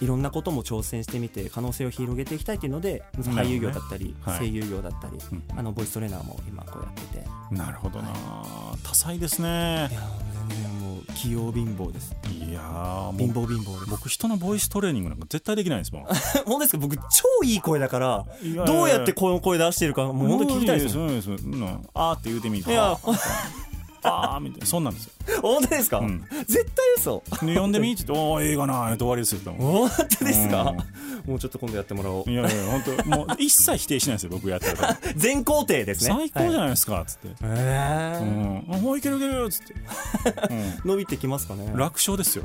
いろんなことも挑戦してみて可能性を広げていきたいっていうので俳優業だったり、はい。声優業だったり、うんあのボイストレーナーも今こうやってて。いなるほどな、多彩ですね。や全然もう器用貧乏です。いや貧う乏貧乏です。僕人のボイストレーニングなんか絶対できないですもん。本当ですか？僕超いい声だからどうやってこの声出してるかもう本当聞きたいですもん。無理です無理です。うん。あーって言うてみて。いやあーあーみたいなそんなんですよ。本当ですか、うん絶対嘘で読んでみって言って、おー、映画なーって終わりですよ。本当ですか？もうちょっと今度やってもらおういやいや、本当もう一切否定しないですよ、僕やったら。全工程ですね最高じゃいないですか、つって。えうーん。もういけるいける、つって。伸びてきますかね？楽勝ですよ。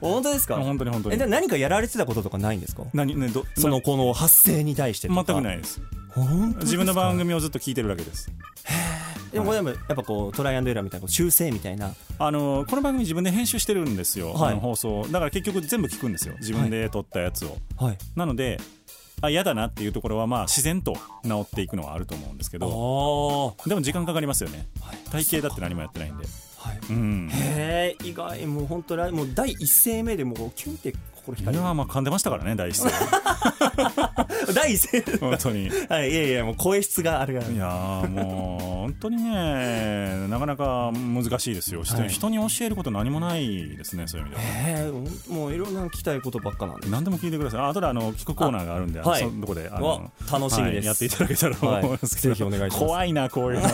本当ですか？本当に本当にえで。何かやられてたこととかないんですか？何、ね、ど、そのこの発声に対してと全かくないです。自分の番組をずっと聞いてるだけです。でもこれでもやっぱこうトライアンドエラーみたいな修正みたいな。あのこの番組自分で編集してるんですよ、はい。放送。だから結局全部聞くんですよ。自分で撮ったやつを、はい。なのであ嫌だなっていうところはまあ自然と治っていくのはあると思うんですけあど。あでも時間かかりますよね。はい。体型だって何もやってないんで。はい。うん。へえ意外。もう本当来もう第一声目でもうキュンって心いやまあ噛んでましたからね第一声第一声本当に。いはいいやいやもう声質があるがやーもう本当にねなかなか難しいですよ、人はい。人に教えること何もないですねそういう意味では。へえもういろんな聞きたいことばっかなんで何でも聞いてください。あ後であの聞くコーナーがあるんであはい。そのとこであの楽しみです。はいやっていただけたらと思いますけど、はい。ぜひお願いします。怖いなこういうの、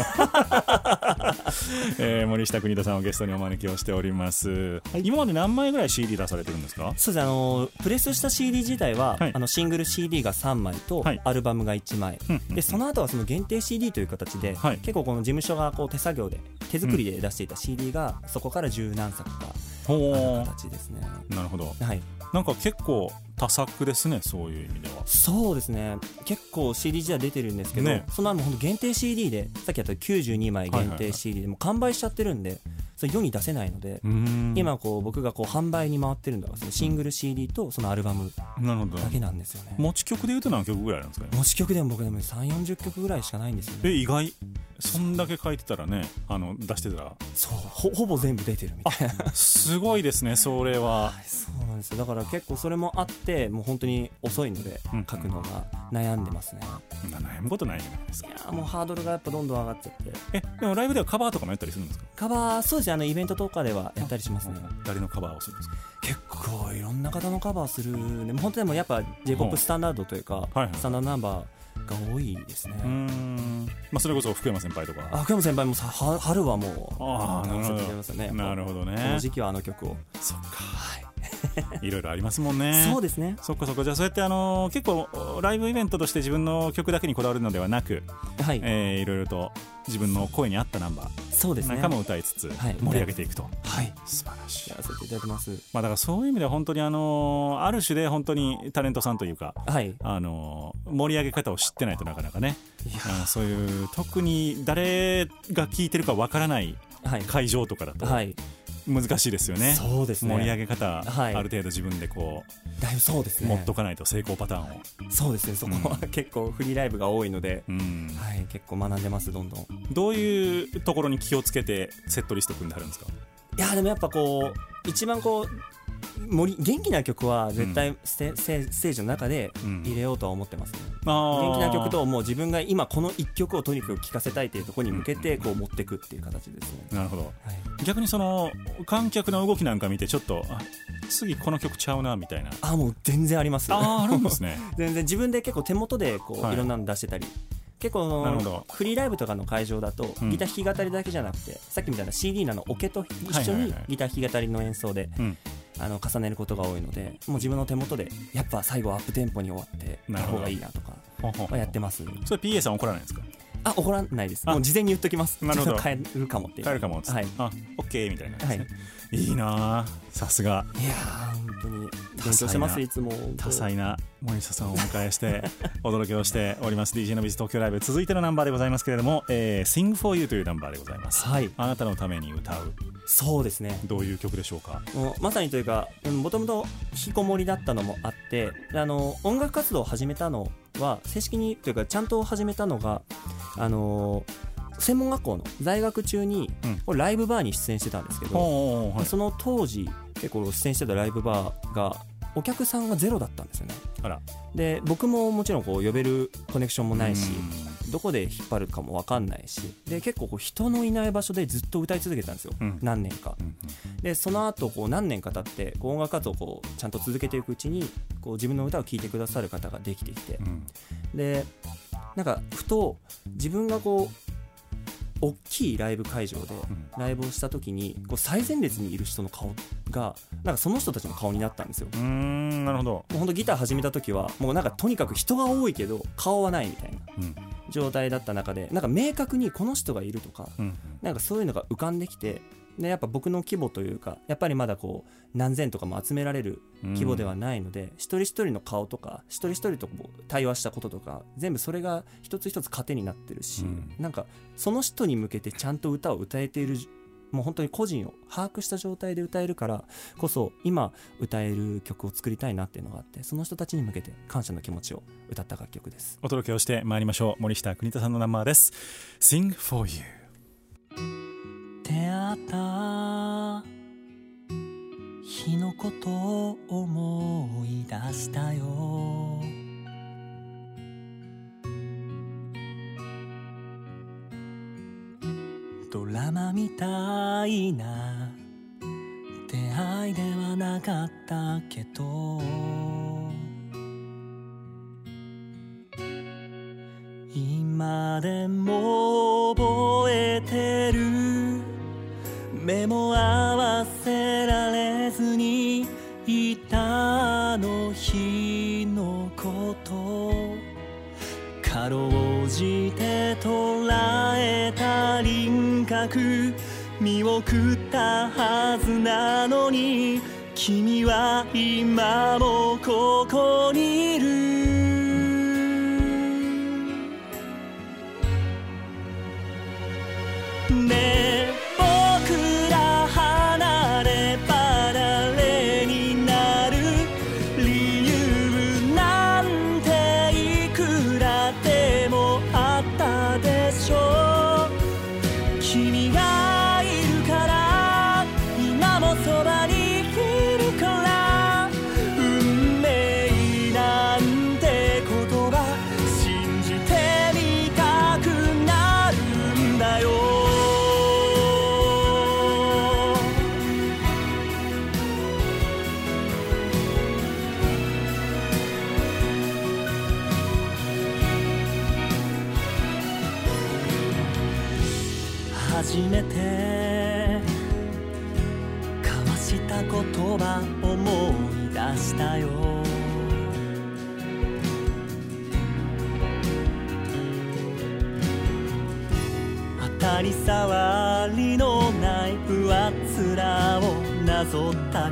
えー森下邦人さんをゲストにお招きをしております、今まで何枚ぐらい CD 出されてるんですか？そうですあのプレスした CD 自体は、はい。あのシングル CD が3枚と、はい。アルバムが1枚、うんうん。でその後はその限定 CD という形で、はい。結構この事務所がこう手作業で手作りで出していた CD が、そこから十何作かあるほ形ですね。うなるほど。はい。なんか結構多作ですねそういう意味では。そうですね。結構 CD 自体出てるんですけど、ね。その後も本当限定 CD でさっきやった92枚限定はいはいはい。CD でもう完売しちゃってるんでそれ世に出せないので、今こう僕がこう販売に回ってるのがそのシングル CD とそのアルバムだけなんですよね。持ち曲で言うと何曲ぐらいなんですかね？持ち曲でも僕でも3 4 0曲ぐらいしかないんですよね。え意外。そんだけ書いてたらねあの出してたら。そうほほぼ全部出てるみたいな。すごいですねそれは。そうなんですよ。だから結構それもあってもう本当に遅いのでうん。書くのが悩んでますね。悩むことないじゃないですか。いやーもうハードルがやっぱどんどん上がっちゃって。えでもライブではカバーとかもやったりするんですか？カバーそうですねあのイベントとかではやったりしますね。誰のカバーをするんですか？結構いろんな方のカバーするでも本当でもやっぱ j p o p スタンダードというか、はいはいスタンダードナンバーが多いですね、まあそれこそ福山先輩とか。あ福山先輩もさは春はもうあーなるほど。ね。なるほどこのね時期はあの曲を。そっか。はい いろいろありますもんね。そうですね。そっかそっか。じゃあそうやってあのー結構ライブイベントとして自分の曲だけにこだわるのではなく、はい、えーいろいろと自分の声に合ったナンバそうですね。ーなんかも歌いつつはい。盛り上げていくと、はい。素晴らしい。やらせていただいてます。まあだからそういう意味では本当にあのーある種で本当にタレントさんというかはい。あのー盛り上げ方を知ってないとなかなかね。あのそういう特に誰が聴いてるかわからないはい。会場とかだとはい難しいですよね、そうですね。盛り上げ方、はい。ある程度自分でこだいぶそうですう、ね。持っとかないと成功パターンを、そうですね。そこは、結構フリーライブが多いので、うん、はい。結構学んでますどんどん。いどういうところに気をつけてセットリスト組んであるんですか？やでもやっぱこう一番こう盛り元気な曲は絶対ステ,、ステステージの中でうん。入れようとは思ってます。ね、あー。元気な曲ともう自分が今この一曲をとにかく聴かせたいっていうところに向けてこう持っていくっていう形ですね、なるほど。はい、逆にその観客の動きなんか見てちょっとあ次この曲ちゃうなみたいな。あもう全然あります。あーあるんですね。全然自分で結構手元でこう、はい。い、ろんなの出してたり。結構そのなるほど。フリーライブとかの会場だと、うん。ギター弾き語りだけじゃなくてさっきみたいな CD なのオケと一緒にはいはいはい。ギター弾き語りの演奏で、うんあの重ねることが多いのでもう自分の手元でやっぱ最後アップテンポに終わってた方がいいなとかはやってます。それ PA さん怒らないんですか？あ怒らないですあもう事前に言っときます。なるほど。変えるかもっていう。帰るかもっつって、はい。あオッケーみたいなね、はいいいな。あさすが。いやー本当に。勉強してますいつも。多彩な森下さんをお迎えして 驚きをしております。DJ のビズ東京ライブ。続いてのナンバーでございますけれども、えー、Sing for You というナンバーでございます。はい。あなたのために歌う。そうですね。どういう曲でしょうか？まさにというかもともと引きこもりだったのもあってあの音楽活動を始めたのは正式にというかちゃんと始めたのがあの専門学校の在学中に、うん。これライブバーに出演してたんですけど、はい。その当時結構出演してたライブバーがお客さんがゼロだったんですよね。あら。で僕ももちろんこう呼べるコネクションもないしうどこで引っ張るかも分かんないしで結構こう人のいない場所でずっと歌い続けてたんですよ、うん。何年か。うんでその後こう何年か経ってこう音楽活動をこうちゃんと続けていくうちにこう自分の歌を聴いてくださる方ができてきて。うんうん。でなんかふと自分がこう大きいライブ会場でうん。ライブをした時にこう最前列にいる人の顔がなんかその人たちの顔になったんですよ。うーんなるほど、もうほんとギター始めた時はもうなんかとにかく人が多いけど顔はないみたいなうん。状態だった中でなんか明確にこの人がいるとかうんなんかそういうのが浮かんできてでやっぱ僕の規模というかやっぱりまだこう何千とかも集められる規模ではないので、一人一人の顔とか一人一人と対話したこととか全部それが一つ一つ糧になってるし、うん。なんかその人に向けてちゃんと歌を歌えているもう本当に個人を把握した状態で歌えるからこそ今歌える曲を作りたいなっていうのがあってその人たちに向けて感謝の気持ちを歌った楽曲です。お届けをしてまいりましょう。森下邦太さんのナンバーです。Sing for You 出会った日のことを思い出したよ。ドラマみたいな出会いではなかったけど。今でも覚えてる。目も合わせられずにいたあの日のこと。かろうじて捉えた輪郭見送ったはずなのに君は今もここにいる。ねえ。初めて交わした言葉思い出したよ。当たり障りのない上っ面をなぞった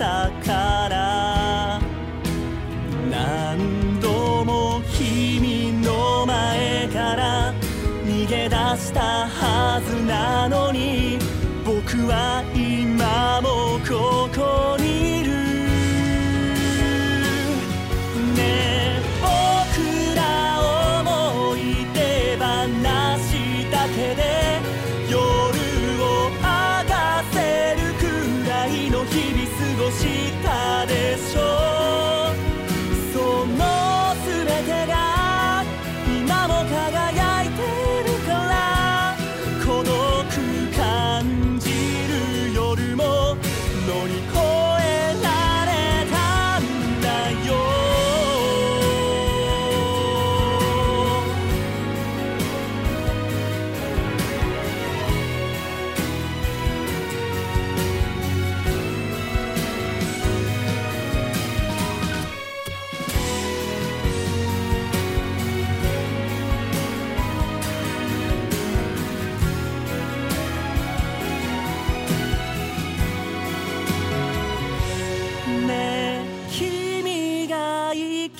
たから。何度も君の前から逃げ出したはずなのに僕は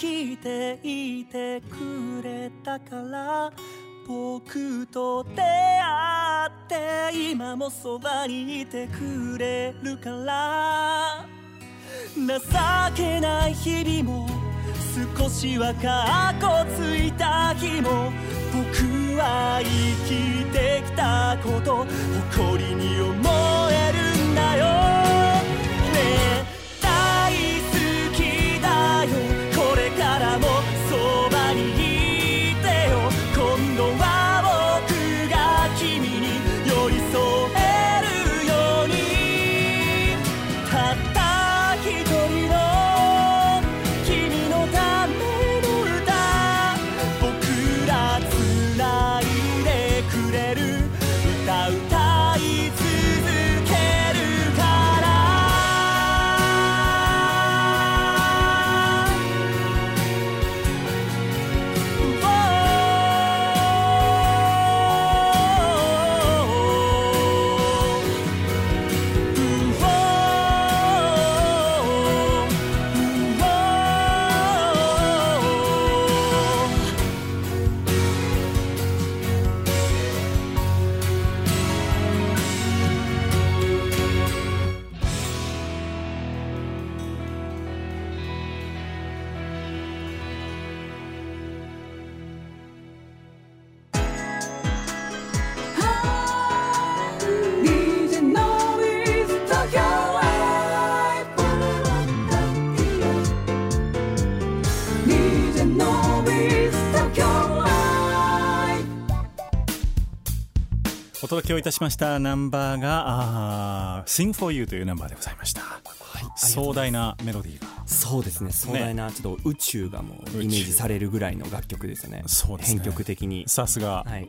していてくれたから僕と出会って今もそばにいてくれるから。情けない日々も少しはかっこついた日も僕は生きてきたこと誇りに思えるんだよ。届けをいたしましたナンバーがあー Sing for You というナンバーでございました、壮大なメロディーがそうですね。壮大なちょっと宇宙がもうイメージされるぐらいの楽曲ですよね。そうですね。編曲的に。さすが。はい。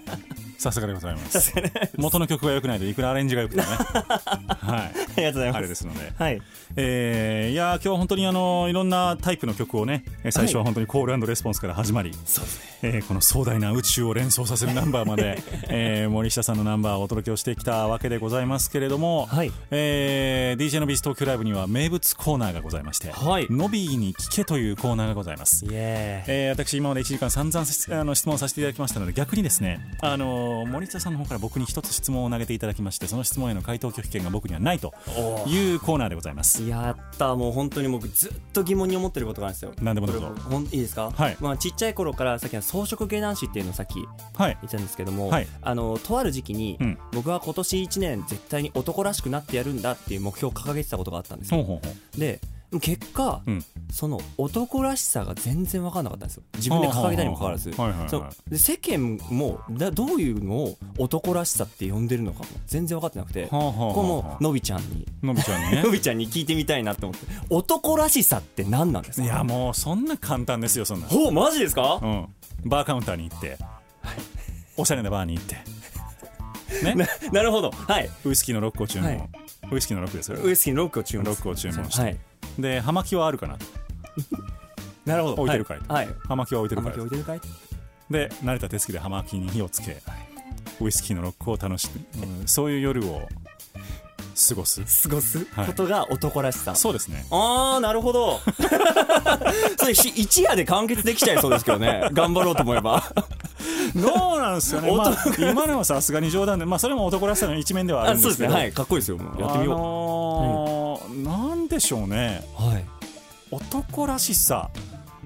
さすがでございます。元の曲が良くないといくらアレンジが良くてもね。はい。ありがとうございます。あれですので。はい。えーいやー今日は本当にあのいろんなタイプの曲をねえー最初は本当にコールレスポンスから始まり、そうですね。えーこの壮大な宇宙を連想させるナンバーまで、えー森下さんのナンバーをお届けをしてきたわけでございますけれども、はい。えー DJ のビース東京ライブには名物コーナーがございまして、はい。ノビーに聞けというコーナーがございます。えー私今まで1時間散々しあの質問させていただきましたので逆にですね、あのー森下さんの方から僕に一つ質問を投げていただきましてその質問への回答拒否権が僕にはないというコーナーでございます。やったもう本当に僕ずっと疑問に思ってることがあるんですよ。何でもどうぞ。ほんいいですか？はい。まあちっちゃい頃からさっきの装飾芸男子っていうのをさっきはい。言ったんですけども、はい。あのとある時期に、うん。僕は今年1年絶対に男らしくなってやるんだっていう目標を掲げてたことがあったんですよ。ほうほうほう。で結果、うん。その男らしさが全然分かんなかったんですよ。自分で掲げたにもかかわらず。世間もだどういうのを男らしさって呼んでるのかも全然分かってなくてここものびちゃんに。のびちゃんにね。のびちゃんに聞いてみたいなって思って。男らしさって何なんですか？いやもうそんな簡単ですよそんな。ほうマジですか？うん。バーカウンターに行って。おしゃれなバーに行って。ね。ななるほど。はい。ウイスキーのロックを注文、はい。ウイスキーのロックですよ。ウイスキーのロックを注文ロックを注文して、はいで葉巻はあるかな。と なるほど。置いてるかいはい。はい。葉巻は置いてる玉かい木置いてるかいで慣れた手つきで葉巻に火をつけウイスキーのロックを楽しむ、うんそういう夜を過ごす。過ごすはい。ことが男らしさ、そうですね。あーなるほど。それし一夜で完結できちゃいそうですけどね。頑張ろうと思えば。どうなんですかね、まあ、今のはさすがに冗談で、まあ、それも男らしさの一面ではあるあんですすけど。ね。はい。かっこいいですよもう。やってみよう、あのーなんでしょうね。はい。男らしさ。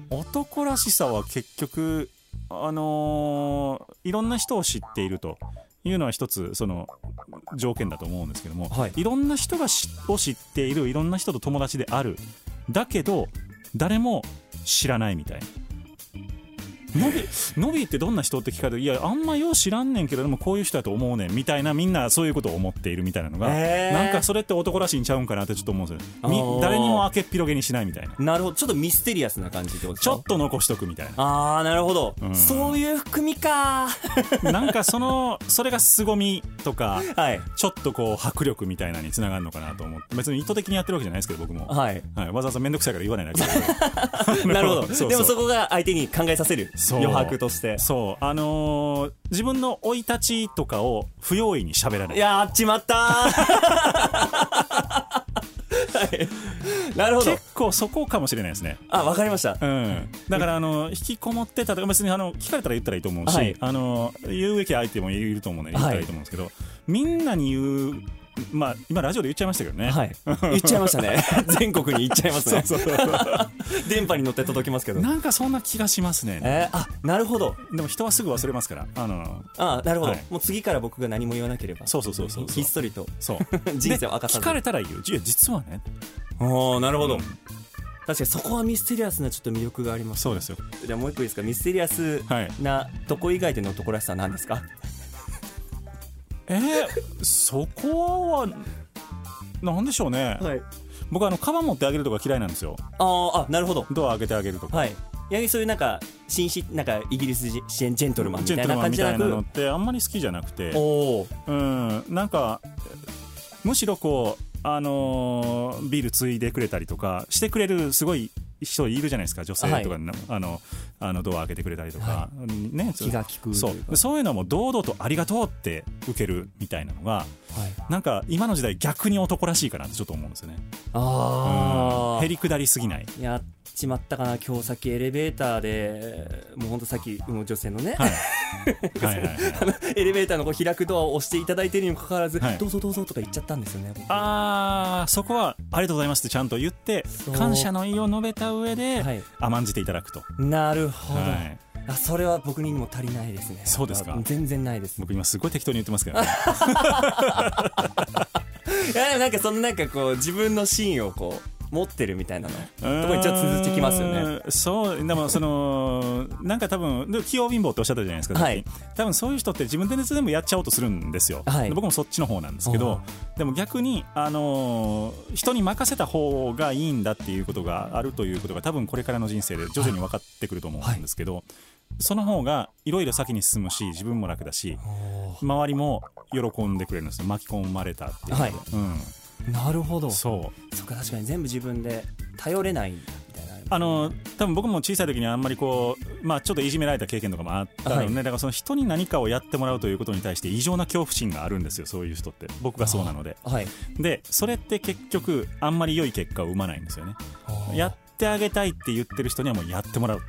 男らしさは結局あのーいろんな人を知っているというのは一つその条件だと思うんですけども、はいろんな人がしを知っているいろんな人と友達であるだけど誰も知らないみたいな。ノビノビーってどんな人って聞かれていやあんまよう知らんねんけれどもこういう人だと思うねんみたいなみんなそういうことを思っているみたいなのが、へー。なんかそれって男らしいんちゃうんかなってちょっと思うんですよ。誰にも明けっぴろげにしないみたいな。なるほど。ちょっとミステリアスな感じってことちょっと残しとくみたいあーなるほど、うん。そういう含みか。ななんかそのそれが凄みとかはい。ちょっとこう迫力みたいなのにつながるのかなと思って。別に意図的にやってるわけじゃないですけど僕も、はい。はい、わざわざ面倒くさいから言わないだけ なるほど。そうそう。でもそこが相手に考えさせる余白として。そう。あのー自分の生い立ちとかを不用意に喋らない。やっちまったー。はい。なるほど。結構そこかもしれないですね。あわかりました。うん、だからあの引きこもってたとか別にあの聞かれたら言ったらいいと思うし、はい。あの言うべき相手もいると思うので言ったらいいと思うんですけど、みんなに言うまあ今ラジオで言っちゃいましたけどね、はい。言っちゃいましたね。全国に言っちゃいますね。電波に乗って届きますけど。なんかそんな気がしますね。えー、あなるほど。でも人はすぐ忘れますから。あのあなるほど、はい。もう次から僕が何も言わなければ。そうそうそうそうひっそりと。そう。人生を明かさ聞かれたら言う。実はね。おーなるほど、うん。確かにそこはミステリアスなちょっと魅力がありますそうですよ。じゃあもう一個いいですか？ミステリアスはい。なとこ以外での男らしさは何ですか？えー、そこはなんでしょうね、はい。僕あのカバン持ってあげるとか嫌いなんですよ。あーあなるほど。ドア開けてあげるとか。はい。やはりそういうなんか紳士なんかイギリスジェンジェントルマンみたいな感じじゃなくみたいなのってあんまり好きじゃなくておおうんなんかむしろこうあのービールついでくれたりとかしてくれるすごい人いるじゃないですか女性とかに、あのあのドア開けてくれたりとか、ね気が利くそう。そういうのも堂々とありがとうって受けるみたいなのがはい。なんか今の時代逆に男らしいかなってちょっと思うんですよね。あうん。へりくだりすぎない。やっちまったかな今日さっきエレベーターでもうほんとさっきもう女性のね、はい。はいはいはい。エレベーターのこう開くドアを押していただいてるにもかかわらず、はい。どうぞどうぞとか言っちゃったんですよね僕。あーそこはありがとうございますってちゃんと言って感謝の意を述べた上で、はい。甘んじていただくと、なるほど、はい、あそれは僕にも足りないですね。そうですか。全然ないです。僕今すごい適当に言ってますけどね。いやなんかそのなんかこう自分のシーンをこう持ってるみたいなの。とこにちょっと続いてきますよね。そうでもそのなんか多分で器用貧乏っておっしゃったじゃないですか、はい。多分そういう人って自分で全部やっちゃおうとするんですよ、はい。で僕もそっちの方なんですけどでも逆に、あのー人に任せた方がいいんだっていうことがあるということが多分これからの人生で徐々に分かってくると思うんですけど、その方がいろいろ先に進むし自分も楽だし周りも喜んでくれるんですよ。巻き込まれたっていう。はいなるほど。そそうっか確かに全部自分で頼れないみたいな。あの多分僕も小さい時にあんまりこう、まあ、ちょっといじめられた経験とかもあったので、はい。だからその人に何かをやってもらうということに対して異常な恐怖心があるんですよ。そういう人って。僕がそうなので。はい。でそれって結局あんまり良い結果を生まないんですよね。やってあげたいって言ってる人にはもうやってもらう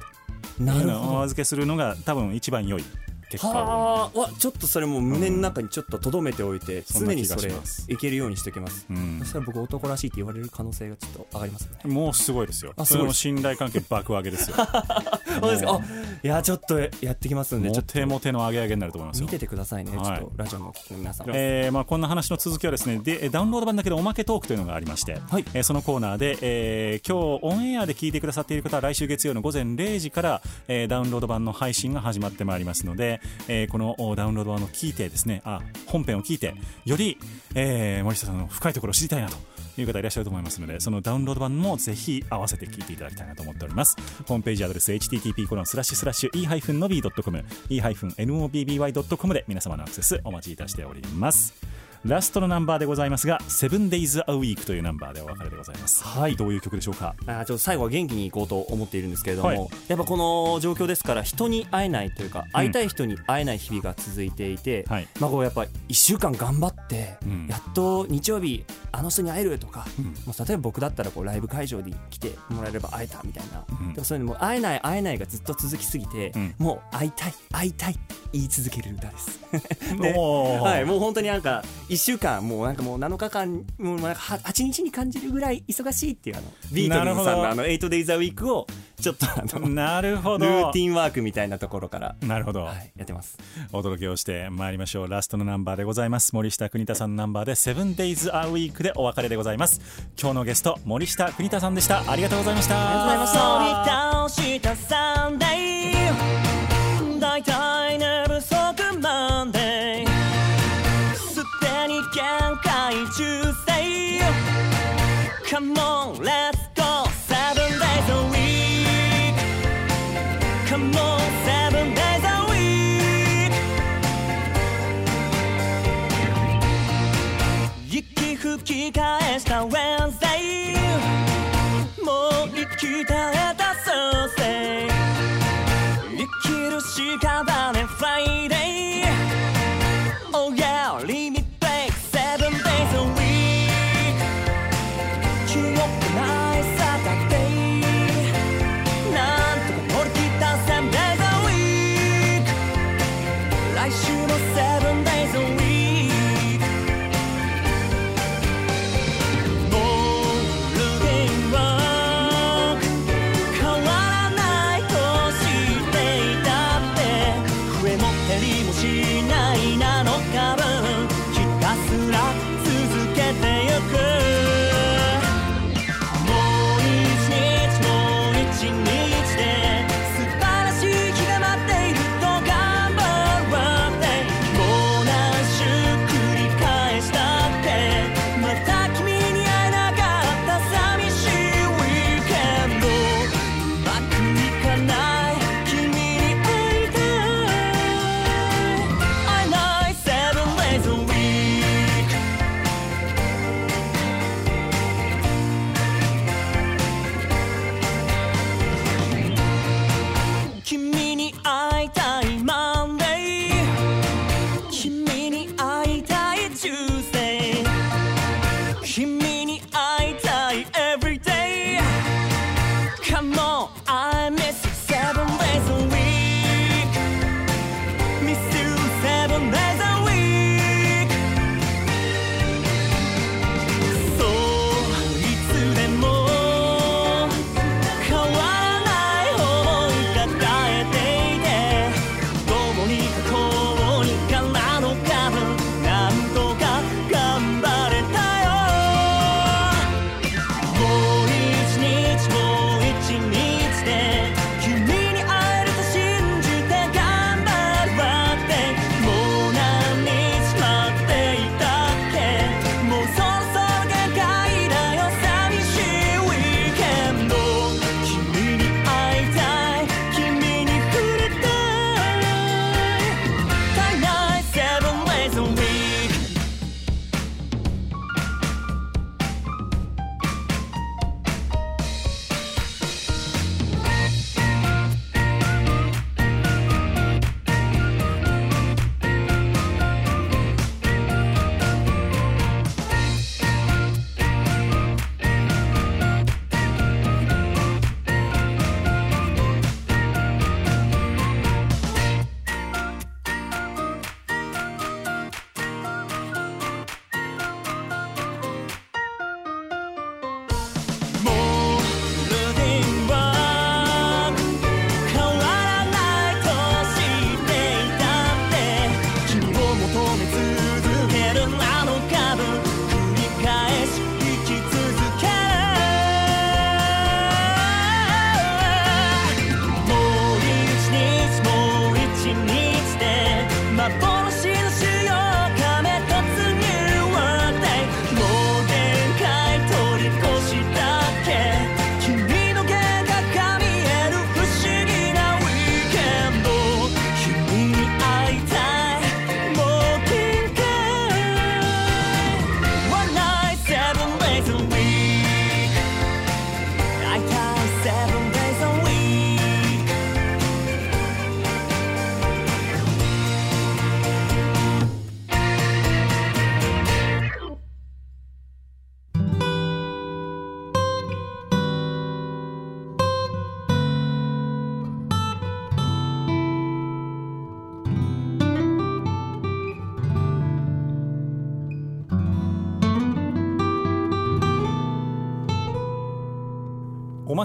なるほど。預けするのが多分一番良い結果あ。わちょっとそれも胸の中にちょっと留めておいて、常にそれいけるようにしておきます、うん。そしたら僕男らしいって言われる可能性がちょっと上がりますね。もうすごいですよ。あすごい。信頼関係爆上げですよ。そうですか？あいやちょっとやってきますんでちょモっと。テモテの上げ上げになると思いますよ。見ててくださいね、はい。ちょっとラジオの皆さん、えーまあ、こんな話の続きはですねでえーダウンロード版だけでおまけトークというのがありまして、はい。えーそのコーナーで、えー今日オンエアで聞いてくださっている方は来週月曜の午前0時から、えーダウンロード版の配信が始まってまいりますので、えーこのおダウンロード版を聞いてですねあ本編を聞いてより、えー森下さんの深いところを知りたいなという方いらっしゃると思いますのでそのダウンロード版もぜひ合わせて聞いていただきたいなと思っております。ホームページアドレス http コロンスラッシュスラッシュ e-nobby.com e-nobby.com で皆様のアクセスお待ちいたしております。ラストのナンバーでございますが 7days a week というナンバーでお別れでございます。はい。どういう曲でしょうか？あーちょっと最後は元気にいこうと思っているんですけれども、はい。やっぱこの状況ですから人に会えないというか会いたい人に会えない日々が続いていて、はい。まあこうやっぱ1週間頑張って、うん。やっと日曜日あの人に会えるとか、うん。もう例えば僕だったらこうライブ会場に来てもらえれば会えたみたいな、うん。でもそういうのも会えない会えないがずっと続きすぎて、うん。もう会いたい会いたい言い続ける歌です。ではい、もう本当になんか1週間もうなんかもう7日間もうなんかは8日に感じるぐらい忙しいっていうあのビートルズさんのあの 8days a week をちょっとあのなるほど。ルーティンワークみたいなところから、なるほど、はい、やってます。お届けをしてまいりましょう。ラストのナンバーでございます。森下邦太さんのナンバーで 7days a week でお別れでございます。今日のゲスト森下邦太さんでした。ありがとうございました。ありがとうございました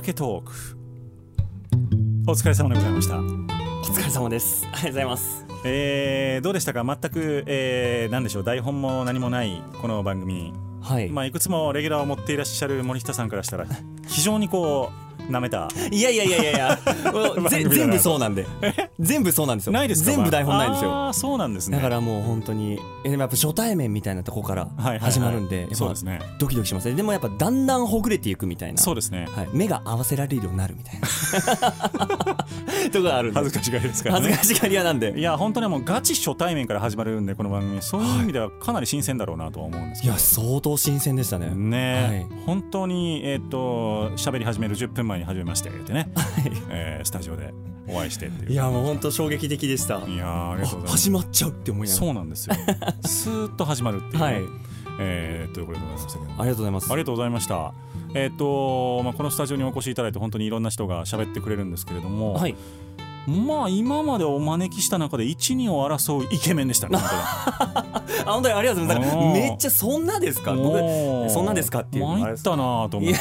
まけトーク。お疲れ様でございました。お疲れ様です。ありがとうございます。えー、どうでしたか？全く、えー、なんでしょう？台本も何もないこの番組、はい、まあ、いくつもレギュラーを持っていらっしゃる森下さんからしたら 非常にこうなめた。いやいやいやいや 全部そうなんで。全部そうなんですよ。ないですか？全部台本ないんですよ。ああそうなんですね。だからもう本当にえでもやっぱ初対面みたいなとこからはいはいはい。始まるんで、やっぱそうですね。ドキドキしますね。でもやっぱだんだんほぐれていくみたいな。そうですね。はい、目が合わせられるようになるみたいな。とこがある恥ずかしがりですからね。恥ずかしがり屋なんで。いや本当にもうガチ初対面から始まるんでこの番組。そういう意味ではかなり新鮮だろうなとは思うんですけど。いや相当新鮮でしたね。ね。え、本当にえっ、と喋り始める10分前に始めまして言ってね、えースタジオでお会いしてっていう。いやもう本当衝撃的でした。いやーありがとうございます。始まっちゃうって思いながそうなんですよ。スーッと始まるっていう、はい。えーということでございましたけど。らありがとうございます。ありがとうございました。えっ、と、まあ、このスタジオにお越しいただいて本当にいろんな人が喋ってくれるんですけれども、はいまあ今までお招きした中で一二を争うイケメンでしたね本 あ本当にありがとうございます。めっちゃそんなですか？そんなですかっていう。参ったなぁと思って。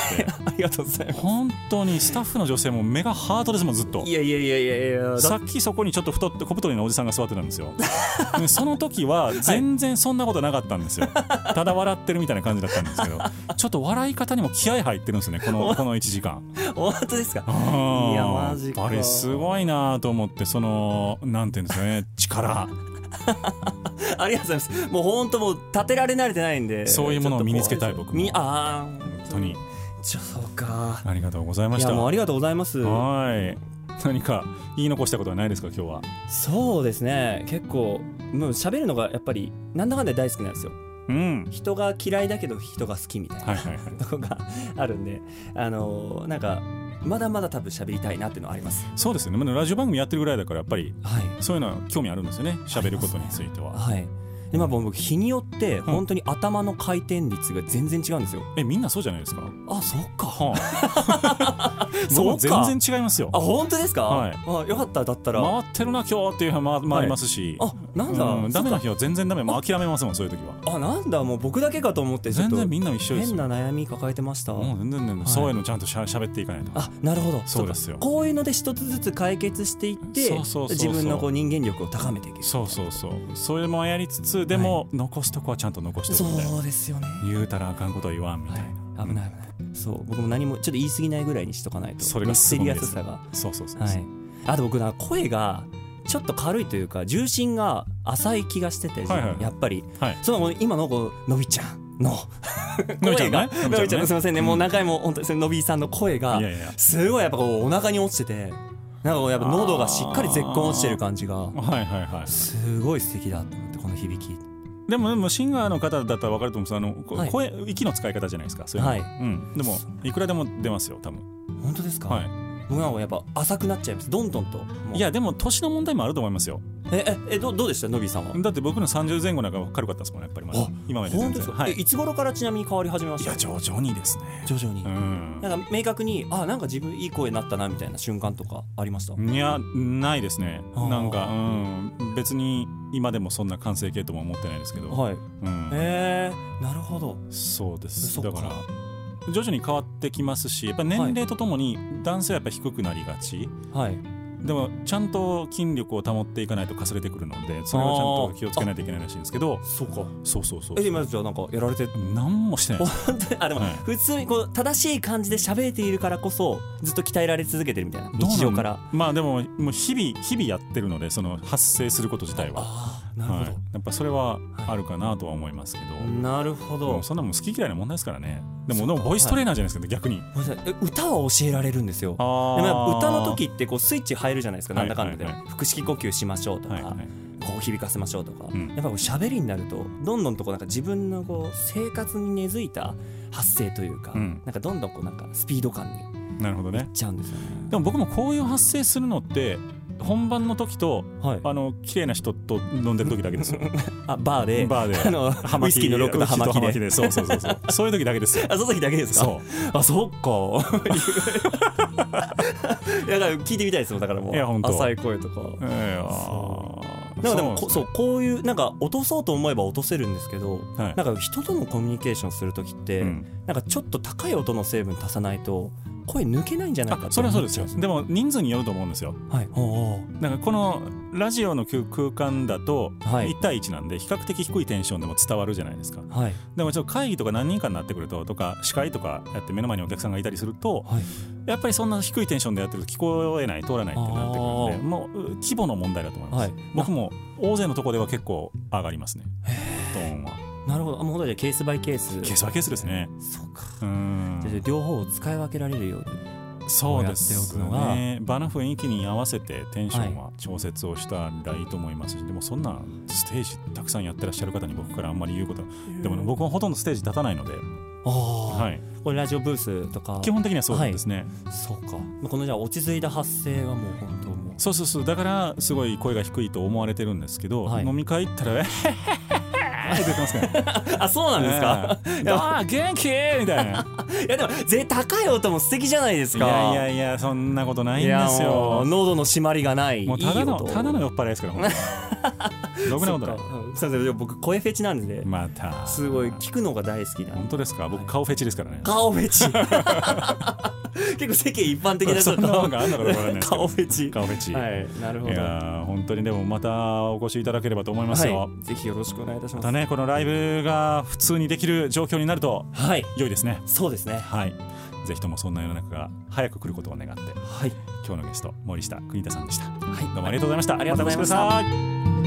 ありがとうございます。本当にスタッフの女性も目がハートですもんずっと。いやいやいやいやいや。ださっきそこにちょっと太って小太りのおじさんが座ってたんですよ。でその時は全然そんなことなかったんですよ。ただ笑ってるみたいな感じだったんですけど。ちょっと笑い方にも気合入ってるんですねこのこの1時間。本当ですか？いいやマジか。あれすごいなと思ってそのなんていうんですかね力。ありがとうございます。もう本当もう立てられ慣れてないんでそういうものを身につけたい僕も。みああ本当に。そうか。ありがとうございまいした。やもうありがとうございます。はい。何か言い残したことはないですか今日は？そうですね。結構もう喋るのがやっぱりなんだかんだ大好きなんですよ。うん。人が嫌いだけど人が好きみたいな、はいはいはい。とこがあるんで。あのーなんかまだまだ多分喋りたいなっていうのはあります。そうですよね。まだラジオ番組やってるぐらいだからやっぱりはい。そういうのは興味あるんですよね。喋ることについては。はいでまあ僕日によって本当に頭の回転率が全然違うんですよ、えみんなそうじゃないですか？あそっか。はあ。そう全然違いますよ。あ本当ですか、はい。あよかっただったら。回ってるな今日っていう日は回回りますし、あなんだ、うんダメなそ日は全然ダメ。もう諦めますもんそういう時は。あなんだ？もう僕だけかと思って全然みんな一緒です。よ変な悩み抱えてました？もう全然全然、はい。そういうのちゃんとしゃ喋っていかないと。あなるほど。そうですよ。か。こういうので一つずつ解決していってそうそうそうそう。自分のこう人間力を高めていくそうそうそう。それもやりつつでも、残すとこはちゃんと残しとくみたいな。そうですよね。言うたらあかんことは言わんみたいな、危ない。危ない。そう。僕も何もちょっと言い過ぎないぐらいにしとかないと。それがミステリアスさが。そうそうそうはい。あと僕な声がちょっと軽いというか重心が浅い気がしてて、はいはい。やっぱり、はい。その今のこうのびちゃんののびちゃんね？声が。のびちゃんね？のびちゃんのすみませんね、もう何回も本当にそののびさんの声がすごいやっぱこうお腹に落ちててなんかやっぱ喉がしっかり絶根落ちてる感じがすごい素敵だと思ってこの響き。でもでもシンガーの方だったら分かると思うんですあの、こはい。声息の使い方じゃないですかそうい。うのはい。うん、でもいくらでも出ますよ多分。本当ですか、はい。僕なんかやっぱ浅くなっちゃいます。どんどんといやでも年の問題もあると思いますよえええどどうでした？のびさんは。だって僕の30前後なんか軽かったですもんやっぱりまだ。あ今まで全然。はい。えいつ頃からちなみに変わり始めました？いや徐々にですね。徐々に、うん。なんか明確にあなんか自分いい声になったなみたいな瞬間とかありました、いやないですね。なんかうん。別に今でもそんな完成形とも思ってないですけど、はい。うん、へえなるほど。そうです。だから徐々に変わってきますしやっぱ年齢とともに男性はやっぱ低くなりがち、はいでもちゃんと筋力を保っていかないとかすれてくるのでそれをちゃんと気をつけないといけないらしいんですけどそうか。そうそうそうえ今じゃあなんかやられて何もしてない 本当にあでも、はい。普通にこう正しい感じで喋れているからこそずっと鍛えられ続けてるみたいな日常から。まあでももう日々日々やってるのでその発生すること自体は、なるほど、はい、やっぱそれはあるかなとは思いますけど、なるほど。そんなもん好き嫌いな問題ですからね。でもでもボイストレーナーじゃないですか、逆に。歌は教えられるんですよ。であも歌の時ってこうスイッチ入るじゃないですか、はい。なんだかんだで、はいはい。腹式呼吸しましょうとか、はいはい。こう響かせましょうとか、うん。やっぱこう喋りになるとどんどんとこうなんか自分のこう生活に根付いた発声というか、うん。なんかどんどんこうなんかスピード感になるほどね。ちゃうんですよね。でも僕もこういう発生するのって本番の時とはい、あの綺麗な人と飲んでる時だけですよ。あバーで。バーで。あの 葉巻ウイスキーのロックと葉巻で。で。そうそうそうそう。そういう時だけですよ。あその時だけですか？そう。あそっか。だから聞いてみたいですもんだからもう。浅い声とか。ええあー。なんかでもそうこういうなんか落とそうと思えば落とせるんですけど、はい。なんか人とのコミュニケーションする時って、うん。なんかちょっと高い音の成分足さないと声抜けないんじゃないかそれはそうですよ。でも人数によると思うんですよ。うはい。おうおう。だからこのラジオの空空間だとはい。1対1なんで比較的低いテンションでも伝わるじゃないですか。はい。でもちょっと会議とか何人かになってくるととか司会とかやって目の前にお客さんがいたりするとはい。やっぱりそんな低いテンションでやってると聞こえない通らないってなってくるんでもうう規模の問題だと思います、はい。僕も大勢のところでは結構上がりますね。トーンはなるほど。あもう本当にケースバイケース。ケースはケースですね。そうか。うん。両方を使い分けられるようにそうですね。場の雰囲気に合わせてテンションは調節をしたらいいと思います。し、でもそんなステージたくさんやってらっしゃる方に僕からあんまり言うことはでもね僕はほとんどステージ立たないので、ああ、はい、これラジオブースとか。基本的にはそうですね、そうか。このじゃあ落ち着いた発声はもう本当もう。そうそうそう。だからすごい声が低いと思われてるんですけど、はい。飲み会行ったら「えへへへって言ってますから あそうなんですか、ええ。ああ元気？みたいな。いやでもぜ高い音も素敵じゃないですいかやいやいやそんなことないんいやですよ喉の締まりがない。もうただのいい音。ただの酔っ払いですから本当に。ろくなことない。そうか。うん僕声フェチなんで、また。すごい聞くのが大好きなんで。本当ですか？僕顔フェチですからね。顔フェチ。結構世間一般的な人そんなもんがあんのかどうかわかんないですけど。顔フェチ。顔フェチ、はいなるほい、どやー本当にでもまたお越しいただければと思いますよ、はい、ぜひよろしくお願いいたしまますたねこのライブが普通にできる状況になるとはい。良いですね。そうですね。はい。ぜひともそんな世の中が早く来ることを願ってはい。今日のゲスト森下邦太さんでした。はい。どうもありがとうございました。ありがとうございました